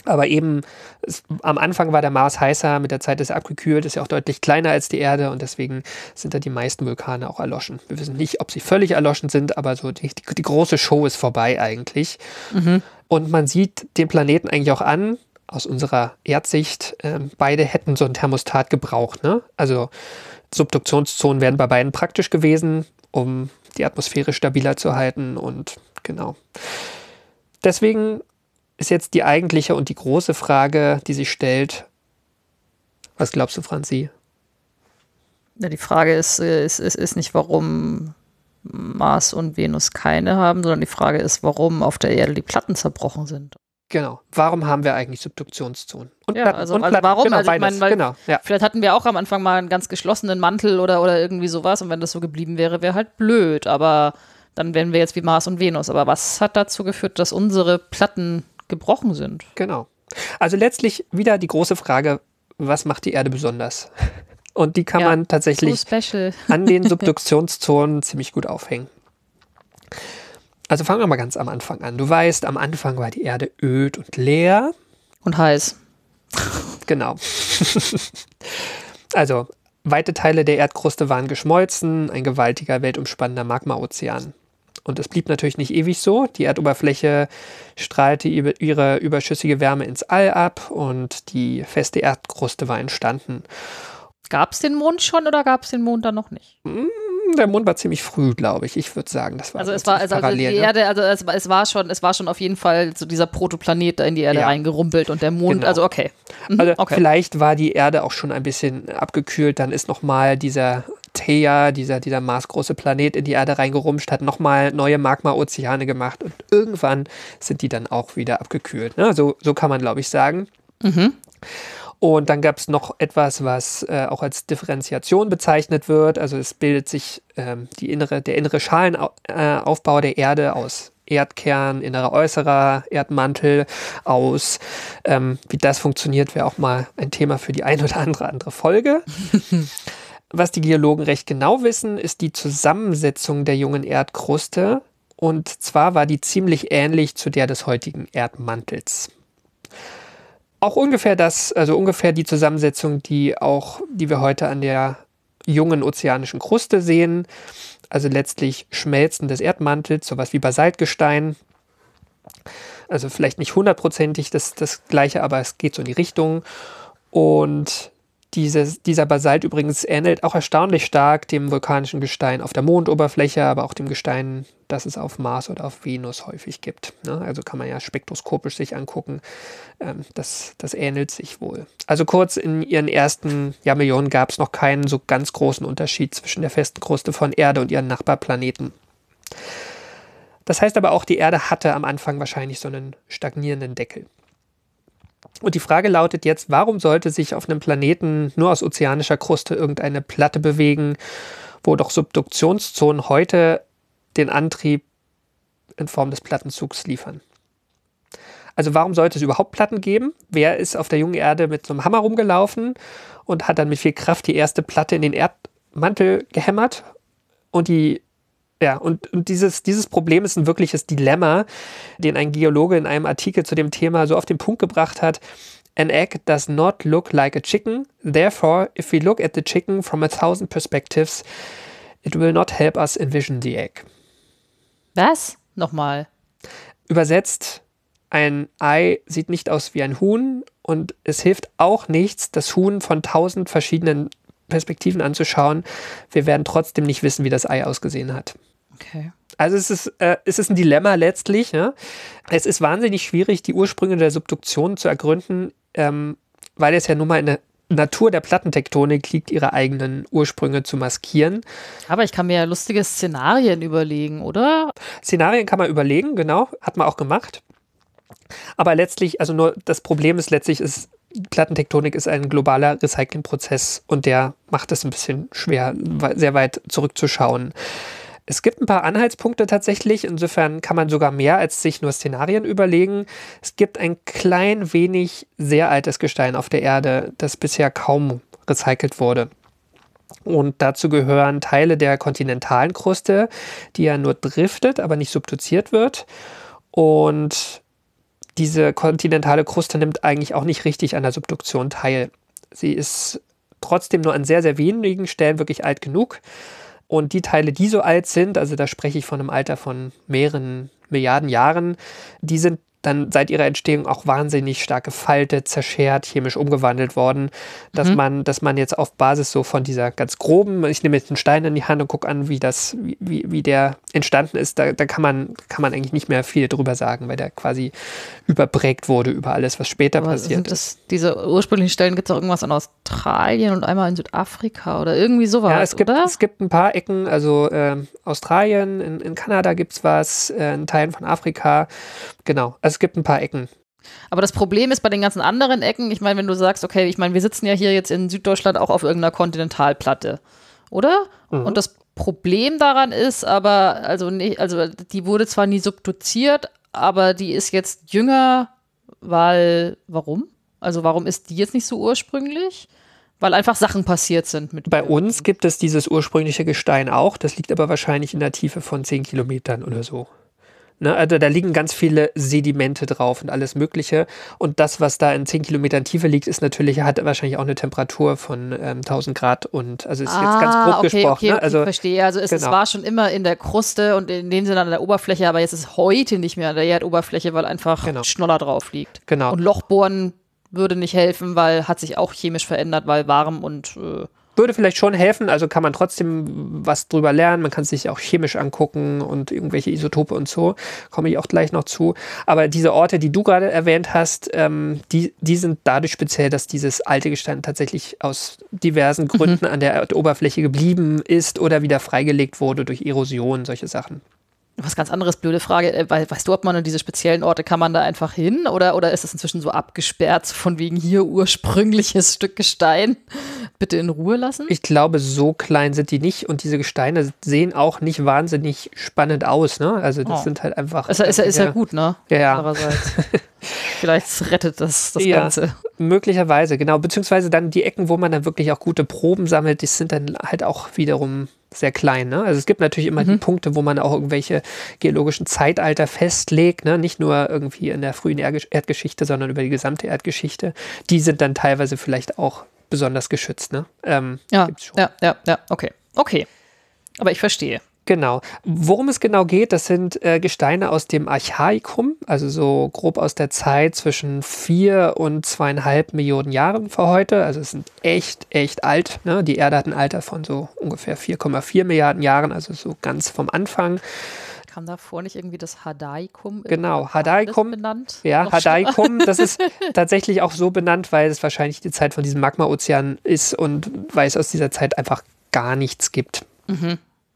Aber eben es, am Anfang war der Mars heißer, mit der Zeit ist er abgekühlt, ist ja auch deutlich kleiner als die Erde und deswegen sind da die meisten Vulkane auch erloschen. Wir wissen nicht, ob sie völlig erloschen sind, aber so die, die, große Show ist vorbei eigentlich. Und man sieht den Planeten eigentlich auch an, aus unserer Erdsicht, ähm, beide hätten so ein Thermostat gebraucht. Ne? Also Subduktionszonen wären bei beiden praktisch gewesen, um die Atmosphäre stabiler zu halten und genau. Deswegen ist jetzt die eigentliche und die große Frage, die sich stellt. Was glaubst du, Franzi? Ja, die Frage ist, äh, ist, ist, ist nicht, warum Mars und Venus keine haben, sondern die Frage ist, warum auf der Erde die Platten zerbrochen sind. Genau. Warum haben wir eigentlich Subduktionszonen? Und Ja, Platten- also- und also warum? Genau, Also ich meine, weil- genau, ja. Vielleicht hatten wir auch am Anfang mal einen ganz geschlossenen Mantel oder, oder irgendwie sowas und wenn das so geblieben wäre, wäre halt blöd, aber dann wären wir jetzt wie Mars und Venus. Aber was hat dazu geführt, dass unsere Platten gebrochen sind? Genau. Also letztlich wieder die große Frage, was macht die Erde besonders? Und die kann Ja, man tatsächlich So an den Subduktionszonen ziemlich gut aufhängen. Also fangen wir mal ganz am Anfang an. Du weißt, am Anfang war die Erde öd und leer. Und heiß. Genau. also weite Teile der Erdkruste waren geschmolzen, ein gewaltiger weltumspannender Magmaozean. Und es blieb natürlich nicht ewig so. Die Erdoberfläche strahlte ihre überschüssige Wärme ins All ab und die feste Erdkruste war entstanden. Gab es den Mond schon oder gab es den Mond dann noch nicht? Der Mond war ziemlich früh, glaube ich. Ich würde sagen, das war Also so es war also, also die parallel, ne? Erde, also es, war- es war schon, es war schon auf jeden Fall so dieser Protoplanet da in die Erde Ja. reingerumpelt und der Mond, Genau. also okay. Mhm, Also okay. vielleicht war die Erde auch schon ein bisschen abgekühlt, dann ist nochmal dieser Theia, dieser, dieser maßgroße Planet in die Erde reingerumscht, hat nochmal neue Magma-Ozeane gemacht und irgendwann sind die dann auch wieder abgekühlt. Ne? So, so kann man, glaube ich, sagen. Mhm. Und dann gab es noch etwas, was äh, auch als Differenziation bezeichnet wird. Also es bildet sich ähm, die innere, der innere Schalenaufbau der Erde aus Erdkern, innerer, äußerer Erdmantel aus. Ähm, wie das funktioniert, wäre auch mal ein Thema für die ein oder andere andere Folge. Was die Geologen recht genau wissen, ist die Zusammensetzung der jungen Erdkruste. Und zwar war die ziemlich ähnlich zu der des heutigen Erdmantels. Auch ungefähr das, also ungefähr die Zusammensetzung, die auch, die wir heute an der jungen ozeanischen Kruste sehen. Also letztlich Schmelzen des Erdmantels, sowas wie Basaltgestein. Also vielleicht nicht hundertprozentig das, das gleiche, aber es geht so in die Richtung. Und dieses, dieser Basalt übrigens ähnelt auch erstaunlich stark dem vulkanischen Gestein auf der Mondoberfläche, aber auch dem Gestein, das es auf Mars oder auf Venus häufig gibt. Ne? Also kann man ja spektroskopisch sich angucken. Ähm, das, das ähnelt sich wohl. Also kurz, in ihren ersten Jahrmillionen gab es noch keinen so ganz großen Unterschied zwischen der festen Kruste von Erde und ihren Nachbarplaneten. Das heißt aber auch, die Erde hatte am Anfang wahrscheinlich so einen stagnierenden Deckel. Und die Frage lautet jetzt, warum sollte sich auf einem Planeten nur aus ozeanischer Kruste irgendeine Platte bewegen, wo doch Subduktionszonen heute den Antrieb in Form des Plattenzugs liefern? Also warum sollte es überhaupt Platten geben? Wer ist auf der jungen Erde mit so einem Hammer rumgelaufen und hat dann mit viel Kraft die erste Platte in den Erdmantel gehämmert und die ja, und, und dieses, dieses Problem ist ein wirkliches Dilemma, den ein Geologe in einem Artikel zu dem Thema so auf den Punkt gebracht hat. An egg does not look like a chicken. Therefore, if we look at the chicken from a thousand perspectives, it will not help us envision the egg. Was? Nochmal. Übersetzt, ein Ei sieht nicht aus wie ein Huhn und es hilft auch nichts, das Huhn von tausend verschiedenen Perspektiven anzuschauen. Wir werden trotzdem nicht wissen, wie das Ei ausgesehen hat. Okay. Also es ist, äh, es ist ein Dilemma letztlich. Ja? Es ist wahnsinnig schwierig, die Ursprünge der Subduktion zu ergründen, ähm, weil es ja nun mal in der Natur der Plattentektonik liegt, ihre eigenen Ursprünge zu maskieren. Aber ich kann mir ja lustige Szenarien überlegen, oder? Szenarien kann man überlegen, genau, hat man auch gemacht. Aber letztlich, also nur das Problem ist letztlich, ist, Plattentektonik ist ein globaler Recyclingprozess und der macht es ein bisschen schwer, sehr weit zurückzuschauen. Es gibt ein paar Anhaltspunkte tatsächlich, insofern kann man sogar mehr als sich nur Szenarien überlegen. Es gibt ein klein wenig sehr altes Gestein auf der Erde, das bisher kaum recycelt wurde. Und dazu gehören Teile der kontinentalen Kruste, die ja nur driftet, aber nicht subduziert wird. Und diese kontinentale Kruste nimmt eigentlich auch nicht richtig an der Subduktion teil. Sie ist trotzdem nur an sehr, sehr wenigen Stellen wirklich alt genug. Und die Teile, die so alt sind, also da spreche ich von einem Alter von mehreren Milliarden Jahren, die sind dann seit ihrer Entstehung auch wahnsinnig stark gefaltet, zerschert, chemisch umgewandelt worden, dass mhm. man, dass man jetzt auf Basis so von dieser ganz groben, ich nehme jetzt einen Stein in die Hand und gucke an, wie das, wie, wie der entstanden ist, da, da kann man, kann man eigentlich nicht mehr viel drüber sagen, weil der quasi überprägt wurde über alles, was später Aber passiert sind das, Diese ursprünglichen Stellen gibt es auch irgendwas in Australien und einmal in Südafrika oder irgendwie sowas, ja, es gibt, oder? Es gibt ein paar Ecken, also äh, Australien, in, in Kanada gibt es was, äh, in Teilen von Afrika, genau. Also es gibt ein paar Ecken. Aber das Problem ist bei den ganzen anderen Ecken, ich meine, wenn du sagst, okay, ich meine, wir sitzen ja hier jetzt in Süddeutschland auch auf irgendeiner Kontinentalplatte, oder? Mhm. Und das Problem daran ist aber, also, nicht, also die wurde zwar nie subduziert, aber die ist jetzt jünger, weil, warum? Also warum ist die jetzt nicht so ursprünglich? Weil einfach Sachen passiert sind mit. Bei uns gibt es dieses ursprüngliche Gestein auch, das liegt aber wahrscheinlich in der Tiefe von 10 Kilometern oder so. Ne, also da liegen ganz viele Sedimente drauf und alles Mögliche. Und das, was da in 10 Kilometern Tiefe liegt, ist natürlich, hat wahrscheinlich auch eine Temperatur von ähm, 1000 Grad und also ist ah, jetzt ganz grob okay, gesprochen. Okay, ne? also, verstehe. Also es, genau. es, war schon immer in der Kruste und in dem Sinne an der Oberfläche, aber jetzt ist heute nicht mehr an der Erdoberfläche, weil einfach genau. Schnoller drauf liegt. Genau. Und Lochbohren würde nicht helfen, weil hat sich auch chemisch verändert, weil warm und äh, würde vielleicht schon helfen, also kann man trotzdem was drüber lernen. Man kann es sich auch chemisch angucken und irgendwelche Isotope und so. Komme ich auch gleich noch zu. Aber diese Orte, die du gerade erwähnt hast, ähm, die, die sind dadurch speziell, dass dieses alte Gestein tatsächlich aus diversen mhm. Gründen mhm. an der Oberfläche geblieben ist oder wieder freigelegt wurde durch Erosion, solche Sachen. Was ganz anderes, blöde Frage. Äh, wei- Weißt du, ob man an diese speziellen Orte, kann man da einfach hin oder, oder ist es inzwischen so abgesperrt, von wegen hier ursprüngliches Stück Gestein? Bitte in Ruhe lassen? Ich glaube, so klein sind die nicht und diese Gesteine sehen auch nicht wahnsinnig spannend aus. Ne? Also das Oh. sind halt einfach. Ist ja, ist ja, ist ja gut, ne? Ja, ja. Andererseits. Vielleicht rettet das das Ja. Ganze. Möglicherweise, genau. Beziehungsweise dann die Ecken, wo man dann wirklich auch gute Proben sammelt, die sind dann halt auch wiederum sehr klein. Ne? Also es gibt natürlich immer die Punkte, wo man auch irgendwelche geologischen Zeitalter festlegt, ne? nicht nur irgendwie in der frühen Erdgesch- Erdgeschichte, sondern über die gesamte Erdgeschichte. Die sind dann teilweise vielleicht auch besonders geschützt. Ne? Ähm, Ja, ja, ja, ja, okay. Okay. Aber ich verstehe. Genau. Worum es genau geht, das sind äh, Gesteine aus dem Archaikum, also so grob aus der Zeit zwischen vier und zweieinhalb Millionen Jahren vor heute. Also es sind echt, echt alt. Ne? Die Erde hat ein Alter von so ungefähr 4,4 Milliarden Jahren, also so ganz vom Anfang. Kam davor nicht irgendwie das Hadaikum? Genau, Hadaikum. benannt? Ja, Hadaikum, das ist tatsächlich auch so benannt, weil es wahrscheinlich die Zeit von diesem Magma-Ozean ist und weil es aus dieser Zeit einfach gar nichts gibt.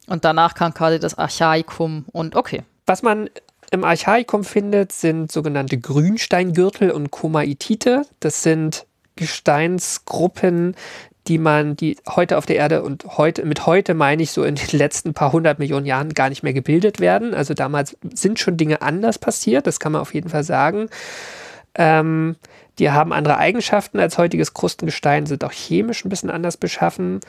Und danach kam quasi das Archaikum und okay. Was man im Archaikum findet, sind sogenannte Grünsteingürtel und Komaitite. Das sind Gesteinsgruppen, die man, die heute auf der Erde und heute, mit heute meine ich so in den letzten paar hundert Millionen Jahren gar nicht mehr gebildet werden. Also damals sind schon Dinge anders passiert, das kann man auf jeden Fall sagen. Ähm, die haben andere Eigenschaften als heutiges Krustengestein, sind auch chemisch ein bisschen anders beschaffen.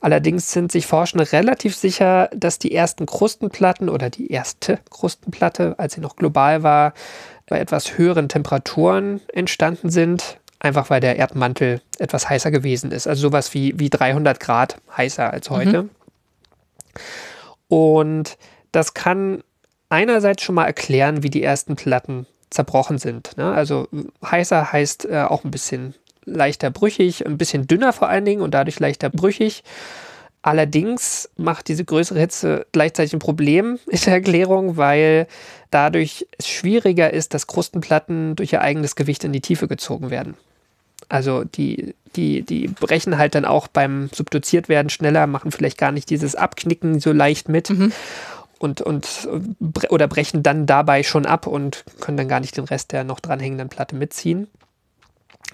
Allerdings sind sich Forschende relativ sicher, dass die ersten Krustenplatten oder die erste Krustenplatte, als sie noch global war, bei etwas höheren Temperaturen entstanden sind. Einfach weil der Erdmantel etwas heißer gewesen ist. Also sowas wie, wie 300 Grad heißer als heute. Und das kann einerseits schon mal erklären, wie die ersten Platten zerbrochen sind. Ne? Also heißer heißt äh, auch ein bisschen leichter brüchig, ein bisschen dünner vor allen Dingen und dadurch leichter brüchig. Allerdings macht diese größere Hitze gleichzeitig ein Problem in der Erklärung, weil dadurch es schwieriger ist, dass Krustenplatten durch ihr eigenes Gewicht in die Tiefe gezogen werden. Also die, die, die brechen halt dann auch beim Subduziert werden schneller, machen vielleicht gar nicht dieses Abknicken so leicht mit und, und oder brechen dann dabei schon ab und können dann gar nicht den Rest der noch dranhängenden Platte mitziehen.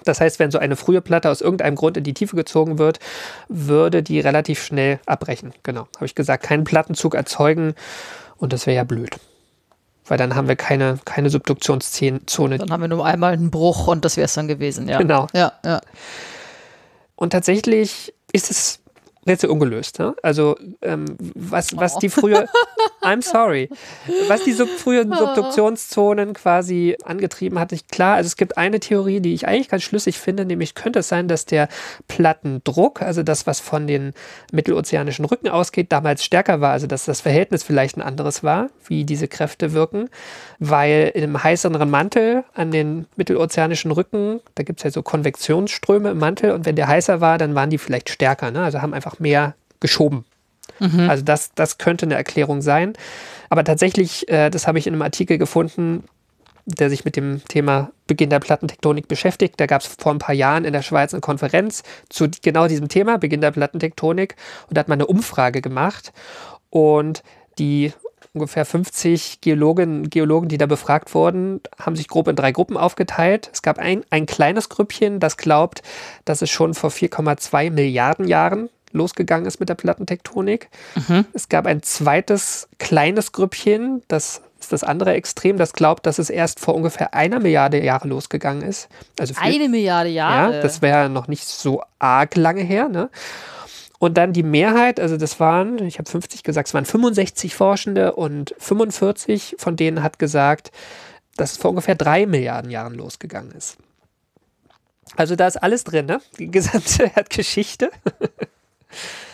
Das heißt, wenn so eine frühe Platte aus irgendeinem Grund in die Tiefe gezogen wird, würde die relativ schnell abbrechen. Genau, habe ich gesagt, keinen Plattenzug erzeugen und das wäre ja blöd. Weil dann haben wir keine, keine Subduktionszone. Dann haben wir nur einmal einen Bruch und das wäre es dann gewesen, ja. Genau. Ja, ja. Und tatsächlich ist es Rätsel ungelöst. Ne? Also ähm, was, was die frühe, I'm sorry, was die sub frühen Subduktionszonen quasi angetrieben hat, ist klar. Also es gibt eine Theorie, die ich eigentlich ganz schlüssig finde, nämlich könnte es sein, dass der Plattendruck, also das, was von den mittelozeanischen Rücken ausgeht, damals stärker war, also dass das Verhältnis vielleicht ein anderes war, wie diese Kräfte wirken, weil in einem heißeren Mantel an den mittelozeanischen Rücken, da gibt es ja so Konvektionsströme im Mantel und wenn der heißer war, dann waren die vielleicht stärker, ne? also haben einfach mehr geschoben. Also das, das könnte eine Erklärung sein. Aber tatsächlich, äh, das habe ich in einem Artikel gefunden, der sich mit dem Thema Beginn der Plattentektonik beschäftigt. Da gab es vor ein paar Jahren in der Schweiz eine Konferenz zu genau diesem Thema, Beginn der Plattentektonik. Und da hat man eine Umfrage gemacht. Und die ungefähr 50 Geologen, Geologen, die da befragt wurden, haben sich grob in drei Gruppen aufgeteilt. Es gab ein, ein kleines Grüppchen, das glaubt, dass es schon vor 4,2 Milliarden Jahren losgegangen ist mit der Plattentektonik. Es gab ein zweites kleines Grüppchen, das ist das andere Extrem, das glaubt, dass es erst vor ungefähr einer Milliarde Jahre losgegangen ist. Also viel, Eine Milliarde Jahre. ja, das wäre noch nicht so arg lange her. Ne? Und dann die Mehrheit, also das waren, ich habe 50 gesagt, es waren 65 Forschende und 45 von denen hat gesagt, dass es vor ungefähr drei Milliarden Jahren losgegangen ist. Also da ist alles drin, ne? Die gesamte Erdgeschichte.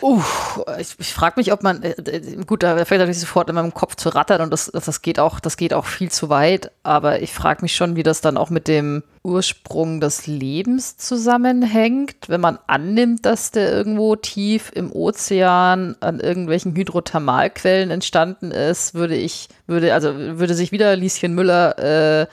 Uff, ich, ich frage mich, ob man, äh, äh, gut, da fällt natürlich sofort in meinem Kopf zu rattern und das, das, geht auch, das geht auch viel zu weit, aber ich frage mich schon, wie das dann auch mit dem Ursprung des Lebens zusammenhängt, wenn man annimmt, dass der irgendwo tief im Ozean an irgendwelchen Hydrothermalquellen entstanden ist, würde ich, würde, also würde sich wieder Lieschen Müller äh,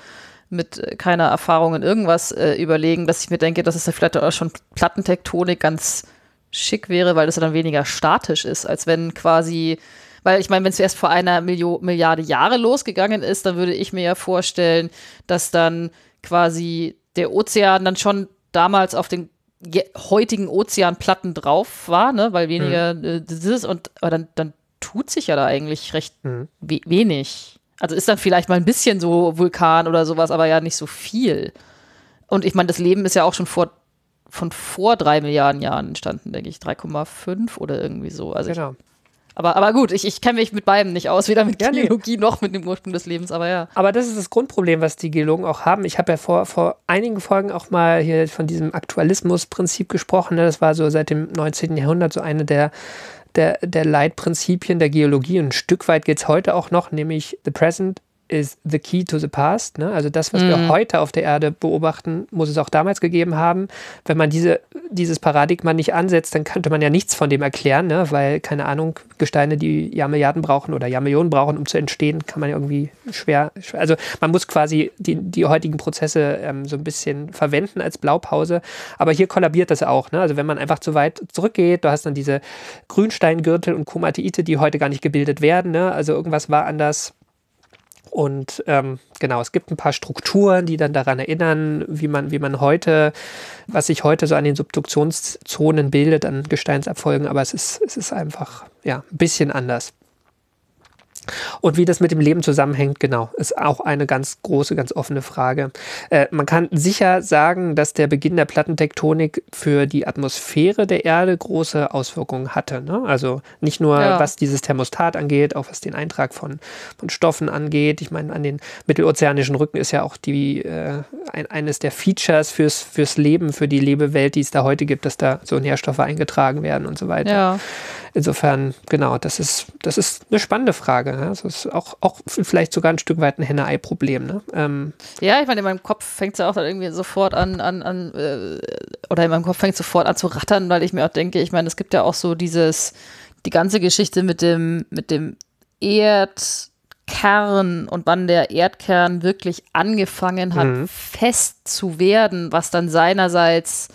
mit keiner Erfahrung in irgendwas äh, überlegen, dass ich mir denke, dass es ja vielleicht auch schon Plattentektonik ganz schick wäre, weil das ja dann weniger statisch ist, als wenn quasi Weil ich meine, wenn es erst vor einer Milio Milliarde Jahre losgegangen ist, dann würde ich mir ja vorstellen, dass dann quasi der Ozean dann schon damals auf den heutigen Ozeanplatten drauf war, ne, weil weniger mhm. äh, das ist und aber dann, dann tut sich ja da eigentlich recht mhm. we wenig. Also ist dann vielleicht mal ein bisschen so Vulkan oder sowas, aber ja nicht so viel. Und ich meine, das Leben ist ja auch schon vor von vor drei Milliarden Jahren entstanden, denke ich, 3,5 oder irgendwie so. Also genau. Aber, aber gut, ich, ich kenne mich mit beiden nicht aus, weder mit ja, Geologie nee. noch mit dem Ursprung des Lebens, aber ja. Aber das ist das Grundproblem, was die Geologen auch haben. Ich habe ja vor, vor einigen Folgen auch mal hier von diesem Aktualismus-Prinzip gesprochen. Ne? Das war so seit dem 19. Jahrhundert so eine der, der, der Leitprinzipien der Geologie. Und ein Stück weit geht es heute auch noch, nämlich the present is the key to the past. Ne? Also das, was mhm. wir heute auf der Erde beobachten, muss es auch damals gegeben haben. Wenn man diese, dieses Paradigma nicht ansetzt, dann könnte man ja nichts von dem erklären, ne? weil, keine Ahnung, Gesteine, die Jahrmilliarden brauchen oder Jahrmillionen brauchen, um zu entstehen, kann man ja irgendwie schwer, schwer also man muss quasi die, die heutigen Prozesse ähm, so ein bisschen verwenden als Blaupause. Aber hier kollabiert das auch. Ne? Also wenn man einfach zu weit zurückgeht, du hast dann diese Grünsteingürtel und Komatite, die heute gar nicht gebildet werden. Ne? Also irgendwas war anders und ähm, genau, es gibt ein paar Strukturen, die dann daran erinnern, wie man, wie man heute, was sich heute so an den Subduktionszonen bildet, an Gesteinsabfolgen, aber es ist, es ist einfach ja, ein bisschen anders. Und wie das mit dem Leben zusammenhängt, genau, ist auch eine ganz große, ganz offene Frage. Äh, man kann sicher sagen, dass der Beginn der Plattentektonik für die Atmosphäre der Erde große Auswirkungen hatte. Ne? Also nicht nur ja. was dieses Thermostat angeht, auch was den Eintrag von, von Stoffen angeht. Ich meine, an den mittelozeanischen Rücken ist ja auch die, äh, ein, eines der Features fürs, fürs Leben, für die Lebewelt, die es da heute gibt, dass da so Nährstoffe eingetragen werden und so weiter. Ja. Insofern, genau, das ist, das ist eine spannende Frage. Ne? Das ist auch, auch vielleicht sogar ein Stück weit ein Henne-Ei-Problem. Ne? Ähm ja, ich meine, in meinem Kopf fängt es ja auch dann irgendwie sofort an, an, an äh, oder in meinem Kopf fängt es sofort an zu rattern, weil ich mir auch denke, ich meine, es gibt ja auch so dieses, die ganze Geschichte mit dem, mit dem Erdkern und wann der Erdkern wirklich angefangen hat, mhm. fest zu werden, was dann seinerseits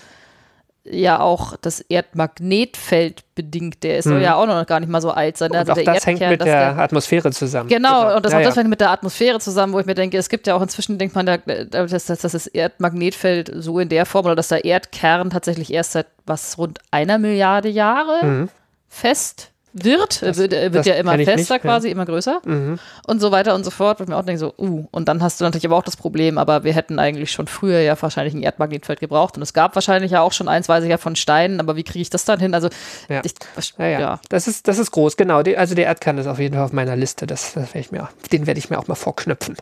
ja auch das Erdmagnetfeld bedingt. Der ist, soll hm. ja auch noch gar nicht mal so alt sein. Also auch das Erdkern, hängt mit der, der, Atmosphäre zusammen. Genau, genau. und das, ja, ja. das hängt mit der Atmosphäre zusammen, wo ich mir denke, es gibt ja auch inzwischen, denkt man, dass, dass das Erdmagnetfeld so in der Form oder dass der Erdkern tatsächlich erst seit was rund einer Milliarde Jahre mhm. fest wird, das, wird, wird ja immer fester nicht, quasi, ja. immer größer mhm. und so weiter und so fort. Ich mir auch denke, so, uh, und dann hast du natürlich aber auch das Problem, aber wir hätten eigentlich schon früher ja wahrscheinlich ein Erdmagnetfeld gebraucht und es gab wahrscheinlich ja auch schon eins, weiß ich ja, von Steinen, aber wie kriege ich das dann hin? Also, ja. Ich, ja, ja. Das, ist, das ist groß, genau. Also der Erdkern ist auf jeden Fall auf meiner Liste, das, das werde ich mir, den werde ich mir auch mal vorknöpfen.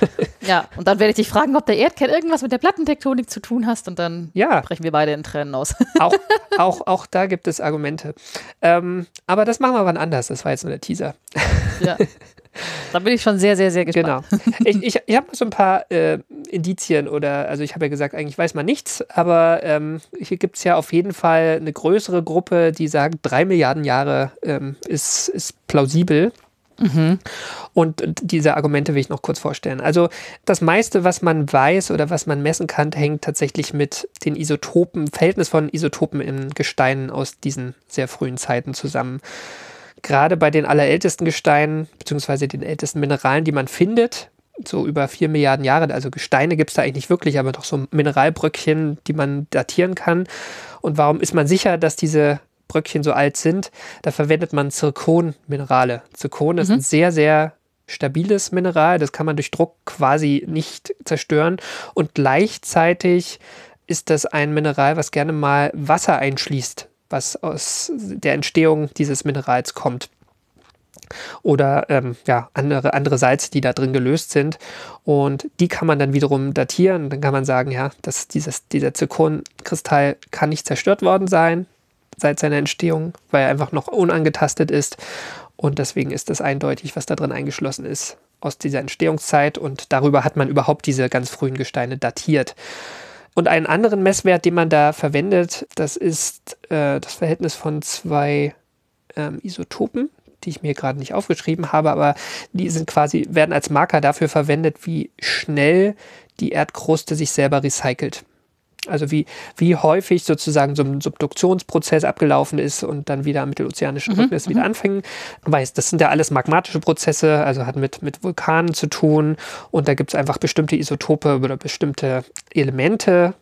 Ja, und dann werde ich dich fragen, ob der Erdkern irgendwas mit der Plattentektonik zu tun hast und dann brechen wir beide in Tränen aus. Auch, auch, auch da gibt es Argumente. Ähm, aber das machen wir wann anders. Das war jetzt nur der Teaser. Ja. Da bin ich schon sehr, sehr, sehr gespannt. Genau. Ich, ich, ich habe so ein paar äh, Indizien oder, also ich habe ja gesagt, eigentlich weiß man nichts, aber ähm, hier gibt es ja auf jeden Fall eine größere Gruppe, die sagt, drei Milliarden Jahre ähm, ist, ist plausibel. Mhm. Und diese Argumente will ich noch kurz vorstellen. Also das meiste, was man weiß oder was man messen kann, hängt tatsächlich mit den Isotopen, Verhältnis von Isotopen in Gesteinen aus diesen sehr frühen Zeiten zusammen. Gerade bei den allerältesten Gesteinen, beziehungsweise den ältesten Mineralen, die man findet, so über vier Milliarden Jahre, also Gesteine gibt es da eigentlich nicht wirklich, aber doch so Mineralbröckchen, die man datieren kann. Und warum ist man sicher, dass diese Bröckchen so alt sind, da verwendet man Zirkonminerale. Zirkon ist mhm. ein sehr, sehr stabiles Mineral, das kann man durch Druck quasi nicht zerstören und gleichzeitig ist das ein Mineral, was gerne mal Wasser einschließt, was aus der Entstehung dieses Minerals kommt. Oder ähm, ja, andere, andere Salze, die da drin gelöst sind. Und die kann man dann wiederum datieren. Dann kann man sagen, ja, dass dieses, dieser Zirkonkristall kann nicht zerstört worden sein seit seiner Entstehung, weil er einfach noch unangetastet ist. Und deswegen ist das eindeutig, was da drin eingeschlossen ist aus dieser Entstehungszeit. Und darüber hat man überhaupt diese ganz frühen Gesteine datiert. Und einen anderen Messwert, den man da verwendet, das ist äh, das Verhältnis von zwei ähm, Isotopen, die ich mir gerade nicht aufgeschrieben habe, aber die sind quasi, werden als Marker dafür verwendet, wie schnell die Erdkruste sich selber recycelt. Also wie, wie häufig sozusagen so ein Subduktionsprozess abgelaufen ist und dann wieder am mittelozeanischen Rücken ist, wieder anfängen. Weiß, das sind ja alles magmatische Prozesse, also hat mit, mit Vulkanen zu tun und da gibt es einfach bestimmte Isotope oder bestimmte Elemente,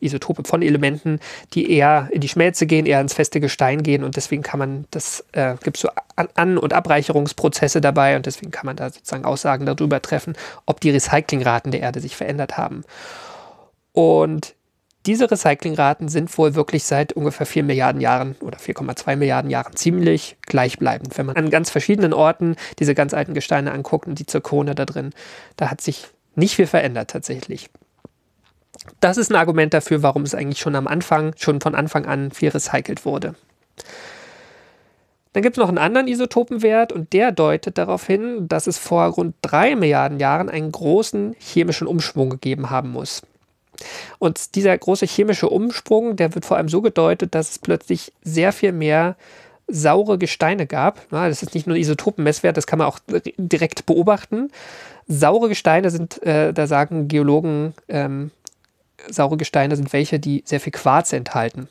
Isotope von Elementen, die eher in die Schmelze gehen, eher ins feste Gestein gehen und deswegen kann man, das äh, gibt so An-, An und Abreicherungsprozesse dabei und deswegen kann man da sozusagen Aussagen darüber treffen, ob die Recyclingraten der Erde sich verändert haben. Und diese Recyclingraten sind wohl wirklich seit ungefähr 4 Milliarden Jahren oder 4,2 Milliarden Jahren ziemlich gleichbleibend. Wenn man an ganz verschiedenen Orten diese ganz alten Gesteine anguckt und die Zirkone da drin, da hat sich nicht viel verändert tatsächlich. Das ist ein Argument dafür, warum es eigentlich schon am Anfang, schon von Anfang an viel recycelt wurde. Dann gibt es noch einen anderen Isotopenwert und der deutet darauf hin, dass es vor rund drei Milliarden Jahren einen großen chemischen Umschwung gegeben haben muss. Und dieser große chemische Umsprung, der wird vor allem so gedeutet, dass es plötzlich sehr viel mehr saure Gesteine gab. das ist nicht nur ein Isotopenmesswert, das kann man auch direkt beobachten. Saure Gesteine sind, äh, da sagen Geologen, ähm, saure Gesteine sind welche, die sehr viel Quarz enthalten.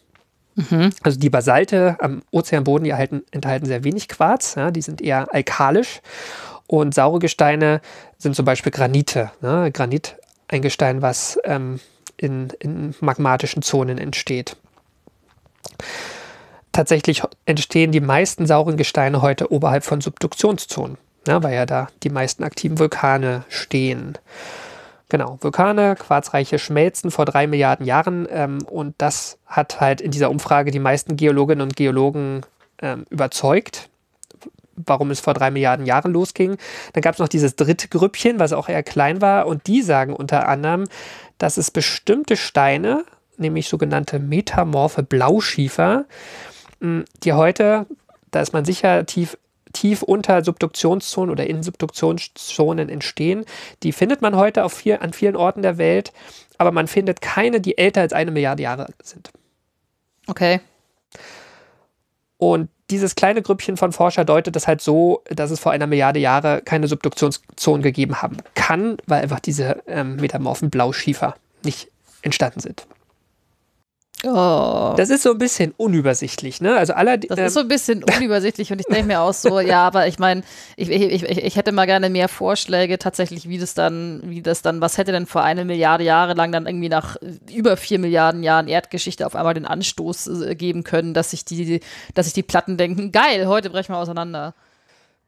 Mhm. Also die Basalte am Ozeanboden, die erhalten, enthalten sehr wenig Quarz, ja, die sind eher alkalisch. Und saure Gesteine sind zum Beispiel Granite. Ne? Granit, ein Gestein, was ähm, in, in magmatischen Zonen entsteht. Tatsächlich entstehen die meisten sauren Gesteine heute oberhalb von Subduktionszonen, ne? weil ja da die meisten aktiven Vulkane stehen. Genau, Vulkane, quarzreiche Schmelzen vor drei Milliarden Jahren. Ähm, und das hat halt in dieser Umfrage die meisten Geologinnen und Geologen ähm, überzeugt, warum es vor drei Milliarden Jahren losging. Dann gab es noch dieses dritte Grüppchen, was auch eher klein war. Und die sagen unter anderem, dass es bestimmte Steine, nämlich sogenannte metamorphe Blauschiefer, die heute, da ist man sicher tief tief unter Subduktionszonen oder in Subduktionszonen entstehen. Die findet man heute auf viel, an vielen Orten der Welt, aber man findet keine, die älter als eine Milliarde Jahre sind. Okay. Und dieses kleine Grüppchen von Forscher deutet das halt so, dass es vor einer Milliarde Jahre keine Subduktionszonen gegeben haben kann, weil einfach diese ähm, metamorphen Blauschiefer nicht entstanden sind. Oh. Das ist so ein bisschen unübersichtlich, ne? Also aller, das ähm, ist so ein bisschen unübersichtlich und ich denke mir auch so, ja, aber ich meine, ich, ich, ich, ich hätte mal gerne mehr Vorschläge tatsächlich, wie das dann, wie das dann, was hätte denn vor eine Milliarde Jahre lang dann irgendwie nach über vier Milliarden Jahren Erdgeschichte auf einmal den Anstoß äh, geben können, dass sich die, dass sich die Platten denken, geil, heute brechen wir auseinander.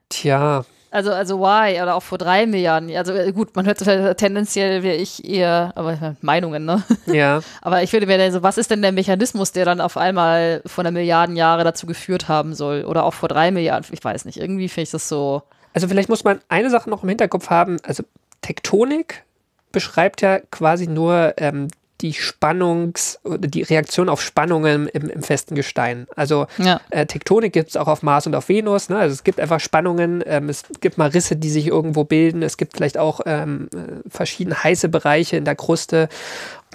Tja, also, also why? Oder auch vor drei Milliarden. Also äh, gut, man hört tendenziell wäre ich eher, aber Meinungen, ne? Ja. aber ich würde mir dann so, was ist denn der Mechanismus, der dann auf einmal vor einer Milliarden Jahre dazu geführt haben soll? Oder auch vor drei Milliarden? Ich weiß nicht. Irgendwie finde ich das so. Also vielleicht muss man eine Sache noch im Hinterkopf haben. Also Tektonik beschreibt ja quasi nur ähm, die Spannungs- oder die Reaktion auf Spannungen im, im festen Gestein. Also ja. äh, Tektonik gibt es auch auf Mars und auf Venus. Ne? Also es gibt einfach Spannungen, ähm, es gibt mal Risse, die sich irgendwo bilden. Es gibt vielleicht auch ähm, äh, verschiedene heiße Bereiche in der Kruste.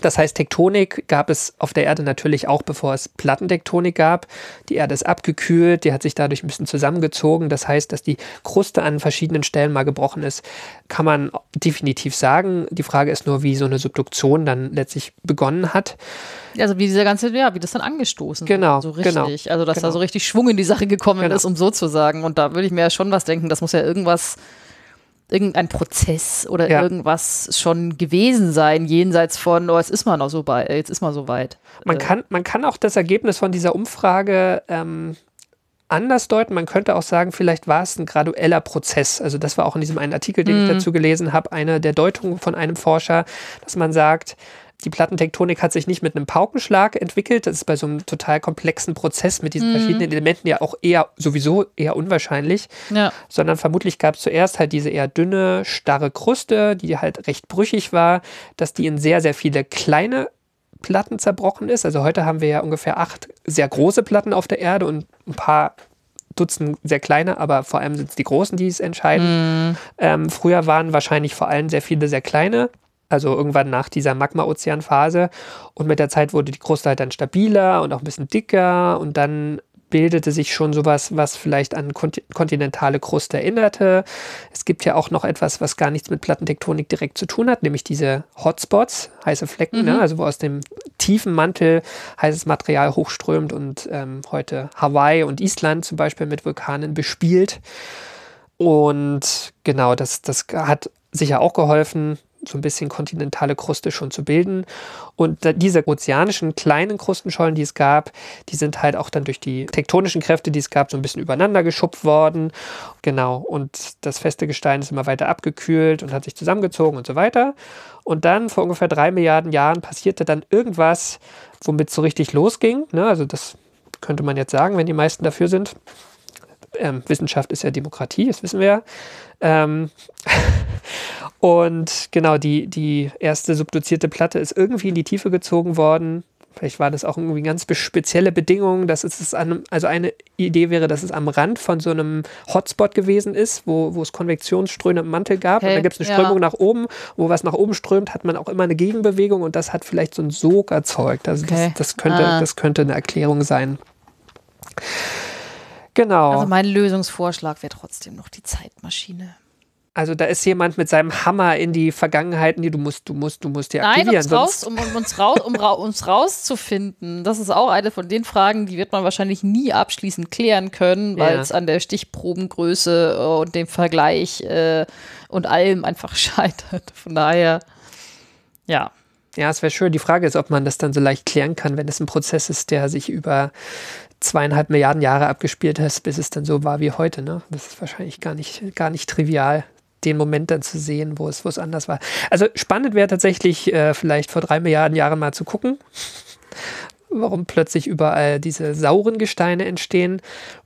Das heißt, Tektonik gab es auf der Erde natürlich auch, bevor es Plattentektonik gab. Die Erde ist abgekühlt, die hat sich dadurch ein bisschen zusammengezogen. Das heißt, dass die Kruste an verschiedenen Stellen mal gebrochen ist, kann man definitiv sagen. Die Frage ist nur, wie so eine Subduktion dann letztlich begonnen hat. Also wie dieser ganze, ja, wie das dann angestoßen genau, so genau, richtig. Genau, also dass genau. da so richtig Schwung in die Sache gekommen genau. ist, um so zu sagen. Und da würde ich mir ja schon was denken, das muss ja irgendwas irgendein Prozess oder ja. irgendwas schon gewesen sein, jenseits von, oh, jetzt ist man noch so weit, jetzt ist man so weit. Man, äh. kann, man kann auch das Ergebnis von dieser Umfrage ähm, anders deuten. Man könnte auch sagen, vielleicht war es ein gradueller Prozess. Also das war auch in diesem einen Artikel, den mm. ich mhm. dazu gelesen habe, eine der Deutungen von einem Forscher, dass man sagt, die Plattentektonik hat sich nicht mit einem Paukenschlag entwickelt. Das ist bei so einem total komplexen Prozess mit diesen mhm. verschiedenen Elementen ja auch eher sowieso eher unwahrscheinlich. Ja. Sondern vermutlich gab es zuerst halt diese eher dünne, starre Kruste, die halt recht brüchig war, dass die in sehr, sehr viele kleine Platten zerbrochen ist. Also heute haben wir ja ungefähr acht sehr große Platten auf der Erde und ein paar Dutzend sehr kleine, aber vor allem sind es die großen, die es entscheiden. Mm. Ähm, früher waren wahrscheinlich vor allem sehr viele sehr kleine also irgendwann nach dieser Magma-Ozean-Phase. Und mit der Zeit wurde die Kruste halt dann stabiler und auch ein bisschen dicker und dann bildete sich schon sowas, was vielleicht an kont kontinentale Kruste erinnerte. Es gibt ja auch noch etwas, was gar nichts mit Plattentektonik direkt zu tun hat, nämlich diese Hotspots, heiße Flecken, ne? also wo aus dem tiefen Mantel heißes Material hochströmt und ähm, heute Hawaii und Island zum Beispiel mit Vulkanen bespielt. Und genau, das, das hat sicher auch geholfen, so ein bisschen kontinentale Kruste schon zu bilden. Und diese ozeanischen kleinen Krustenschollen, die es gab, die sind halt auch dann durch die tektonischen Kräfte, die es gab, so ein bisschen übereinander geschupft worden. Genau. Und das feste Gestein ist immer weiter abgekühlt und hat sich zusammengezogen und so weiter. Und dann vor ungefähr drei Milliarden Jahren passierte dann irgendwas, womit es so richtig losging. Ne? Also das könnte man jetzt sagen, wenn die meisten dafür sind. Ähm, Wissenschaft ist ja Demokratie, das wissen wir ja. Ähm und genau, die, die erste subduzierte Platte ist irgendwie in die Tiefe gezogen worden. Vielleicht war das auch irgendwie ganz spezielle Bedingungen, dass es an, also eine Idee wäre, dass es am Rand von so einem Hotspot gewesen ist, wo, wo es Konvektionsströme im Mantel gab. Okay, und da gibt es eine Strömung ja. nach oben. Wo was nach oben strömt, hat man auch immer eine Gegenbewegung und das hat vielleicht so einen Sog erzeugt. Also okay. das, das, könnte, ah. das könnte eine Erklärung sein. Genau. Also mein Lösungsvorschlag wäre trotzdem noch die Zeitmaschine. Also da ist jemand mit seinem Hammer in die Vergangenheit, nee, du musst, du musst, du musst die aktivieren. Nein, raus, um, um, uns raus, um ra uns rauszufinden. Das ist auch eine von den Fragen, die wird man wahrscheinlich nie abschließend klären können, weil es ja. an der Stichprobengröße und dem Vergleich äh, und allem einfach scheitert. Von daher, ja. Ja, es wäre schön. Die Frage ist, ob man das dann so leicht klären kann, wenn es ein Prozess ist, der sich über zweieinhalb Milliarden Jahre abgespielt hat, bis es dann so war wie heute. Ne? Das ist wahrscheinlich gar nicht, gar nicht trivial den Moment dann zu sehen, wo es, wo es anders war. Also spannend wäre tatsächlich äh, vielleicht vor drei Milliarden Jahren mal zu gucken, warum plötzlich überall diese sauren Gesteine entstehen.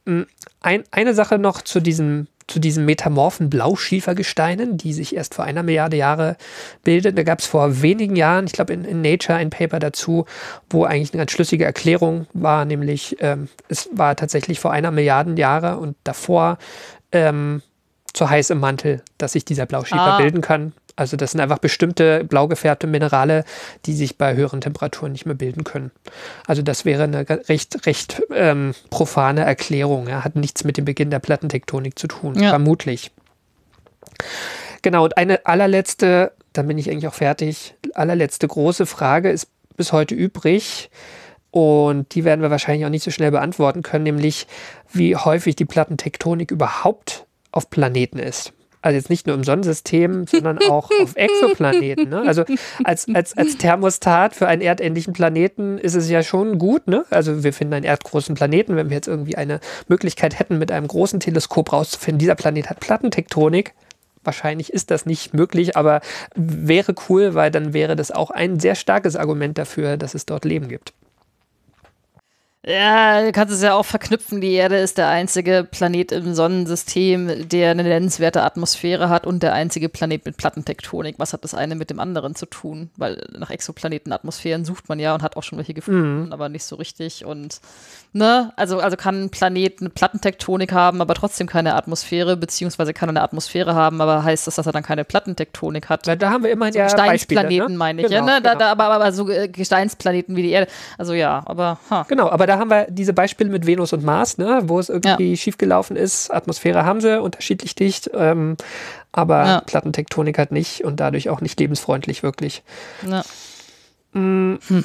Hm, ein, eine Sache noch zu diesem zu diesen metamorphen Blauschiefergesteinen, die sich erst vor einer Milliarde Jahre bilden. Da gab es vor wenigen Jahren, ich glaube in, in, Nature, ein Paper dazu, wo eigentlich eine ganz schlüssige Erklärung war, nämlich ähm, es war tatsächlich vor einer Milliarde Jahre und davor ähm, zu heiß im Mantel, dass sich dieser Blauschiefer ah. bilden kann. Also das sind einfach bestimmte blau gefärbte Minerale, die sich bei höheren Temperaturen nicht mehr bilden können. Also das wäre eine recht, recht ähm, profane Erklärung. Ja. Hat nichts mit dem Beginn der Plattentektonik zu tun, ja. vermutlich. Genau, und eine allerletzte, dann bin ich eigentlich auch fertig, allerletzte große Frage ist bis heute übrig. Und die werden wir wahrscheinlich auch nicht so schnell beantworten können, nämlich wie häufig die Plattentektonik überhaupt auf Planeten ist. Also jetzt nicht nur im Sonnensystem, sondern auch auf Exoplaneten. Ne? Also als, als, als Thermostat für einen erdähnlichen Planeten ist es ja schon gut. Ne? Also wir finden einen erdgroßen Planeten, wenn wir jetzt irgendwie eine Möglichkeit hätten, mit einem großen Teleskop rauszufinden, dieser Planet hat Plattentektonik. Wahrscheinlich ist das nicht möglich, aber wäre cool, weil dann wäre das auch ein sehr starkes Argument dafür, dass es dort Leben gibt. Ja, du kannst es ja auch verknüpfen. Die Erde ist der einzige Planet im Sonnensystem, der eine nennenswerte Atmosphäre hat und der einzige Planet mit Plattentektonik. Was hat das eine mit dem anderen zu tun? Weil nach Exoplanetenatmosphären sucht man ja und hat auch schon welche gefunden, mhm. aber nicht so richtig. Und ne, also, also kann ein Planet eine Plattentektonik haben, aber trotzdem keine Atmosphäre, beziehungsweise kann er eine Atmosphäre haben, aber heißt das, dass er dann keine Plattentektonik hat? Weil da haben wir immer so ja Gesteinsplaneten, ne? meine ich. Genau, ja, ne? genau. da, da, aber, aber so äh, Gesteinsplaneten wie die Erde. Also ja, aber. Ha. Genau, aber da haben wir diese Beispiele mit Venus und Mars, ne, wo es irgendwie ja. schiefgelaufen ist. Atmosphäre haben sie, unterschiedlich dicht, ähm, aber ja. Plattentektonik hat nicht und dadurch auch nicht lebensfreundlich wirklich. Ja. Mhm. Hm.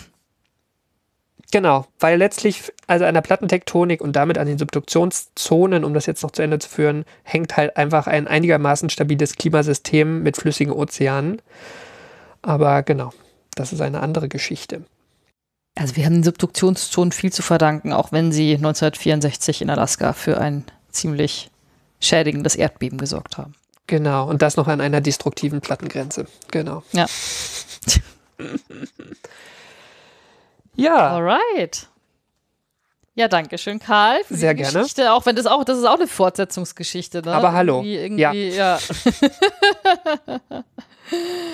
Genau, weil letztlich, also an der Plattentektonik und damit an den Subduktionszonen, um das jetzt noch zu Ende zu führen, hängt halt einfach ein einigermaßen stabiles Klimasystem mit flüssigen Ozeanen. Aber genau, das ist eine andere Geschichte. Also wir haben den Subduktionszonen viel zu verdanken, auch wenn sie 1964 in Alaska für ein ziemlich schädigendes Erdbeben gesorgt haben. Genau, und das noch an einer destruktiven Plattengrenze. Genau. Ja. ja. Alright. Ja, danke schön, Karl. Für Sehr die gerne. Geschichte, auch wenn das auch, das ist auch eine Fortsetzungsgeschichte. Ne? Aber hallo. Irgendwie, irgendwie, ja. ja.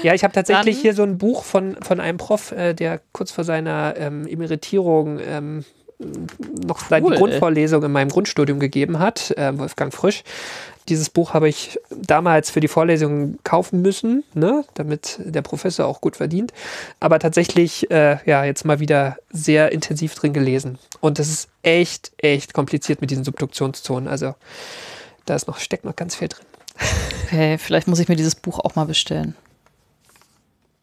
Ja, ich habe tatsächlich Dann, hier so ein Buch von, von einem Prof, äh, der kurz vor seiner ähm, Emeritierung ähm, noch cool. die Grundvorlesung in meinem Grundstudium gegeben hat, äh, Wolfgang Frisch. Dieses Buch habe ich damals für die Vorlesung kaufen müssen, ne, damit der Professor auch gut verdient. Aber tatsächlich, äh, ja, jetzt mal wieder sehr intensiv drin gelesen. Und das ist echt, echt kompliziert mit diesen Subduktionszonen. Also da ist noch, steckt noch ganz viel drin. Okay, vielleicht muss ich mir dieses Buch auch mal bestellen.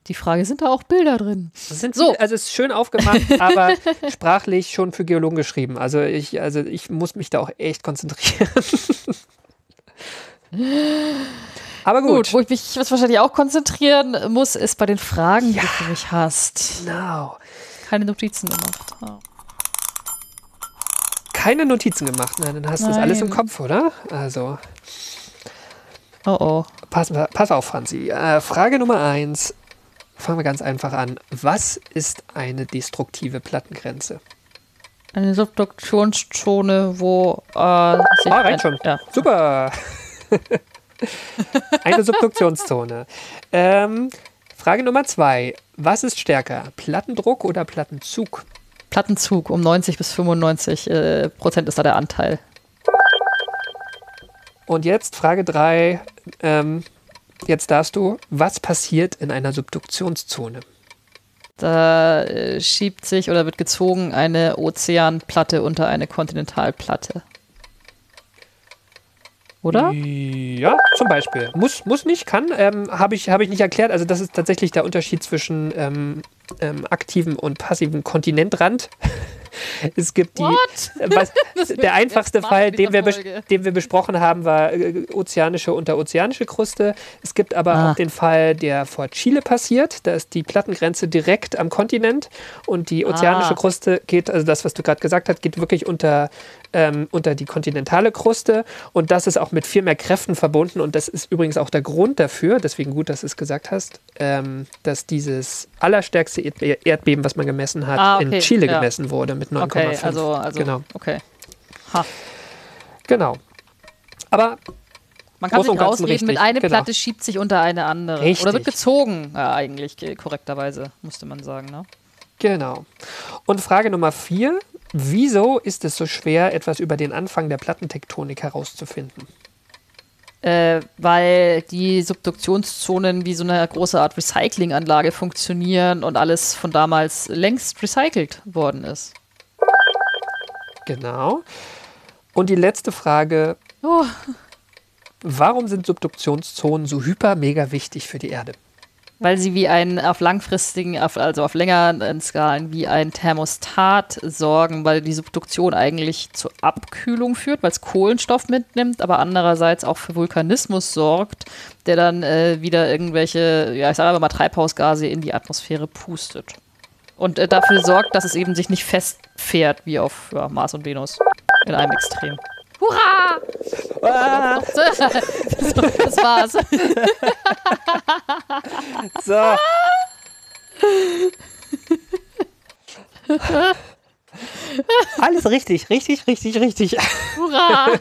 Die Frage, sind da auch Bilder drin? So. so. also es ist schön aufgemacht, aber sprachlich schon für Geologen geschrieben. Also ich, also ich muss mich da auch echt konzentrieren. aber gut. Gut, wo ich mich wahrscheinlich auch konzentrieren muss, ist bei den Fragen, die du mich hast. Genau. Keine Notizen gemacht. Oh. Keine Notizen gemacht. Na, dann hast du das alles im Nein. Kopf, oder? Also Oh oh. pass, pass auf, Franzi. Äh, Frage Nummer eins. Fangen wir ganz einfach an. Was ist eine destruktive Plattengrenze? Eine Subduktionszone, wo. Äh, Ah, ein- reicht schon. Ja. Super. Eine Subduktionszone. Ähm, Frage Nummer zwei. Was ist stärker? Plattendruck oder Plattenzug? Plattenzug um 90 bis 95 äh, Prozent ist da der Anteil. Und jetzt Frage drei. Ähm, jetzt darfst du. Was passiert in einer Subduktionszone? Da äh, schiebt sich oder wird gezogen eine Ozeanplatte unter eine Kontinentalplatte. Oder? Ja, zum Beispiel. Muss, muss nicht, kann. Ähm, Habe ich, hab ich nicht erklärt. Also das ist tatsächlich der Unterschied zwischen ähm, ähm, aktivem und passivem Kontinentrand. es gibt die. Äh, Was, der einfachste Fall, den wir, den wir besprochen haben, war äh, ozeanische und ozeanische Kruste. Es gibt aber Ah. auch den Fall, der vor Chile passiert. Da ist die Plattengrenze direkt am Kontinent und die ozeanische Ah. Kruste geht, also das, was du gerade gesagt hast, geht wirklich unter, ähm, unter die kontinentale Kruste und das ist auch mit viel mehr Kräften verbunden und das ist übrigens auch der Grund dafür, deswegen gut, dass du es gesagt hast, ähm, dass dieses allerstärkste Erdbe Erdbeben, was man gemessen hat, Ah, okay, in Chile ja. gemessen wurde mit 9,5. Okay, also, also Genau. okay. Ha. Genau. Aber Man kann sich rausreden, mit richtig, eine genau. Platte schiebt sich unter eine andere. Richtig. Oder wird gezogen, ja, eigentlich korrekterweise, musste man sagen. Ne? Genau. Und Frage Nummer vier. Wieso ist es so schwer, etwas über den Anfang der Plattentektonik herauszufinden? Äh, weil die Subduktionszonen wie so eine große Art Recyclinganlage funktionieren und alles von damals längst recycelt worden ist. Genau. Und die letzte Frage. Oh. Warum sind Subduktionszonen so hyper mega wichtig für die Erde? Weil sie wie ein auf langfristigen, auf, also auf längeren Skalen, wie ein Thermostat sorgen, weil die Subduktion eigentlich zur Abkühlung führt, weil es Kohlenstoff mitnimmt, aber andererseits auch für Vulkanismus sorgt, der dann äh, wieder irgendwelche, ja, ich sage aber mal Treibhausgase in die Atmosphäre pustet. Und äh, dafür sorgt, dass es eben sich nicht festfährt, wie auf ja, Mars und Venus in einem Extrem. Hurra! so, das war's. So. Alles richtig, richtig, richtig, richtig. Hurra!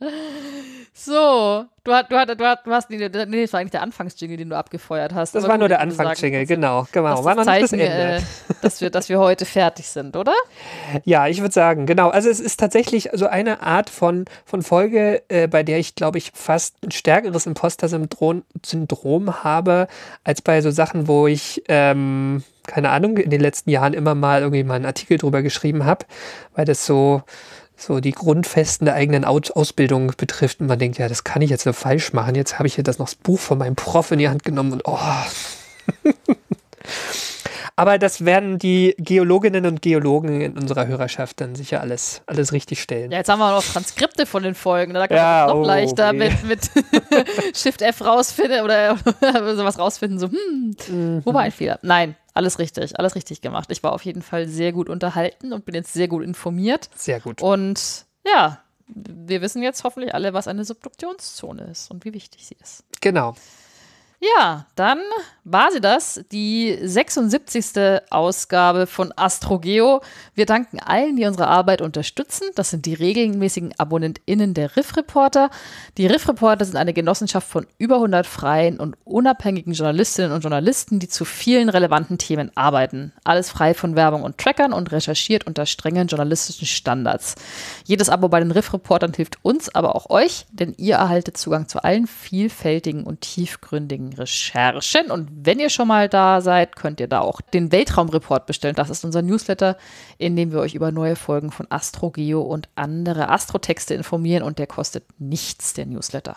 so, du, hast, du, hast, du, hast, du hast, nee, das war eigentlich der Anfangsjingle, den du abgefeuert hast. Das Aber war nur der Anfangsjingle, genau, genau. Das War noch nicht das Zeichen, Ende. äh, dass, wir, dass wir heute fertig sind, oder? Ja, ich würde sagen, genau. Also es ist tatsächlich so eine Art von, von Folge, äh, bei der ich, glaube ich, fast ein stärkeres Imposter-Syndrom Syndrom habe, als bei so Sachen, wo ich, ähm, keine Ahnung, in den letzten Jahren immer mal irgendwie mal einen Artikel drüber geschrieben habe, weil das so, so die Grundfesten der eigenen Aus Ausbildung betrifft. Und man denkt, ja, das kann ich jetzt nur falsch machen. Jetzt habe ich hier das noch das Buch von meinem Prof in die Hand genommen und oh. Aber das werden die Geologinnen und Geologen in unserer Hörerschaft dann sicher alles, alles richtig stellen. Ja, jetzt haben wir noch Transkripte von den Folgen. Da kann Ja, man das noch oh, leichter weh. mit, mit Shift F rausfinden oder sowas rausfinden. So, hm, Mhm. wo war ein Fehler? Nein, alles richtig, alles richtig gemacht. Ich war auf jeden Fall sehr gut unterhalten und bin jetzt sehr gut informiert. Sehr gut. Und ja, wir wissen jetzt hoffentlich alle, was eine Subduktionszone ist und wie wichtig sie ist. Genau. Ja, dann war sie das, die 76. Ausgabe von AstroGeo. Wir danken allen, die unsere Arbeit unterstützen. Das sind die regelmäßigen AbonnentInnen der Riff Reporter. Die Riff Reporter sind eine Genossenschaft von über 100 freien und unabhängigen Journalistinnen und Journalisten, die zu vielen relevanten Themen arbeiten. Alles frei von Werbung und Trackern und recherchiert unter strengen journalistischen Standards. Jedes Abo bei den Riff Reportern hilft uns, aber auch euch, denn ihr erhaltet Zugang zu allen vielfältigen und tiefgründigen Recherchen. Und wenn ihr schon mal da seid, könnt ihr da auch den Weltraumreport bestellen. Das ist unser Newsletter, in dem wir euch über neue Folgen von AstroGeo und andere Astrotexte informieren. Und der kostet nichts, der Newsletter.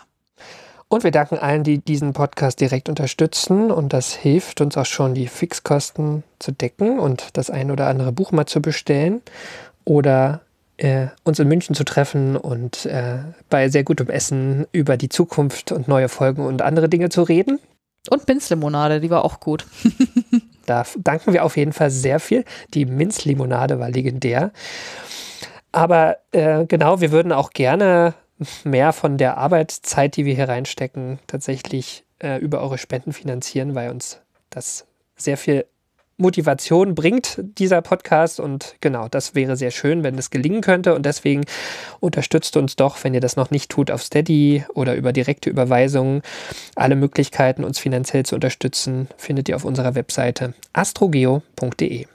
Und wir danken allen, die diesen Podcast direkt unterstützen. Und das hilft uns auch schon, die Fixkosten zu decken und das ein oder andere Buch mal zu bestellen. Oder äh, uns in München zu treffen und äh, bei sehr gutem Essen über die Zukunft und neue Folgen und andere Dinge zu reden. Und Minzlimonade, die war auch gut. da danken wir auf jeden Fall sehr viel. Die Minzlimonade war legendär. Aber äh, genau, wir würden auch gerne mehr von der Arbeitszeit, die wir hier reinstecken, tatsächlich äh, über eure Spenden finanzieren, weil uns das sehr viel Motivation bringt dieser Podcast. Und genau, das wäre sehr schön, wenn das gelingen könnte. Und deswegen unterstützt uns doch, wenn ihr das noch nicht tut, auf Steady oder über direkte Überweisungen. Alle Möglichkeiten, uns finanziell zu unterstützen, findet ihr auf unserer Webseite astrogeo.de.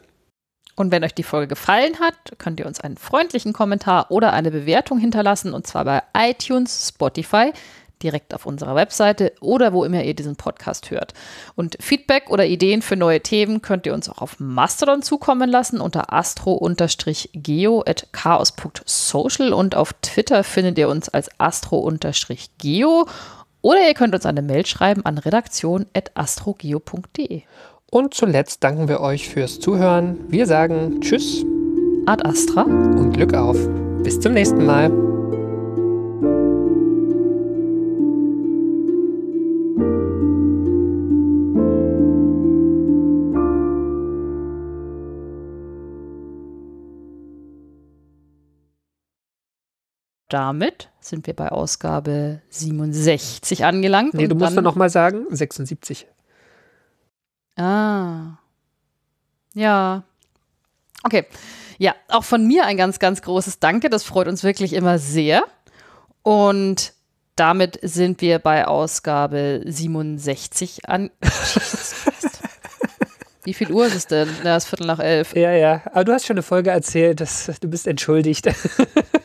Und wenn euch die Folge gefallen hat, könnt ihr uns einen freundlichen Kommentar oder eine Bewertung hinterlassen, und zwar bei iTunes, Spotify, direkt auf unserer Webseite oder wo immer ihr diesen Podcast hört. Und Feedback oder Ideen für neue Themen könnt ihr uns auch auf Mastodon zukommen lassen unter astro-geo.chaos.social und auf Twitter findet ihr uns als astro-geo oder ihr könnt uns eine Mail schreiben an redaktion.astrogeo.de. Und zuletzt danken wir euch fürs Zuhören. Wir sagen Tschüss. Ad Astra. Und Glück auf. Bis zum nächsten Mal. Damit sind wir bei Ausgabe 67 angelangt. Nee, du musst dann noch mal sagen, 76. Ah. Ja. Okay. Ja, auch von mir ein ganz, ganz großes Danke. Das freut uns wirklich immer sehr. Und damit sind wir bei Ausgabe 67 an. Wie viel Uhr ist es denn? Ja, es ist Viertel nach elf. Ja, ja. Aber du hast schon eine Folge erzählt. Das, du bist entschuldigt.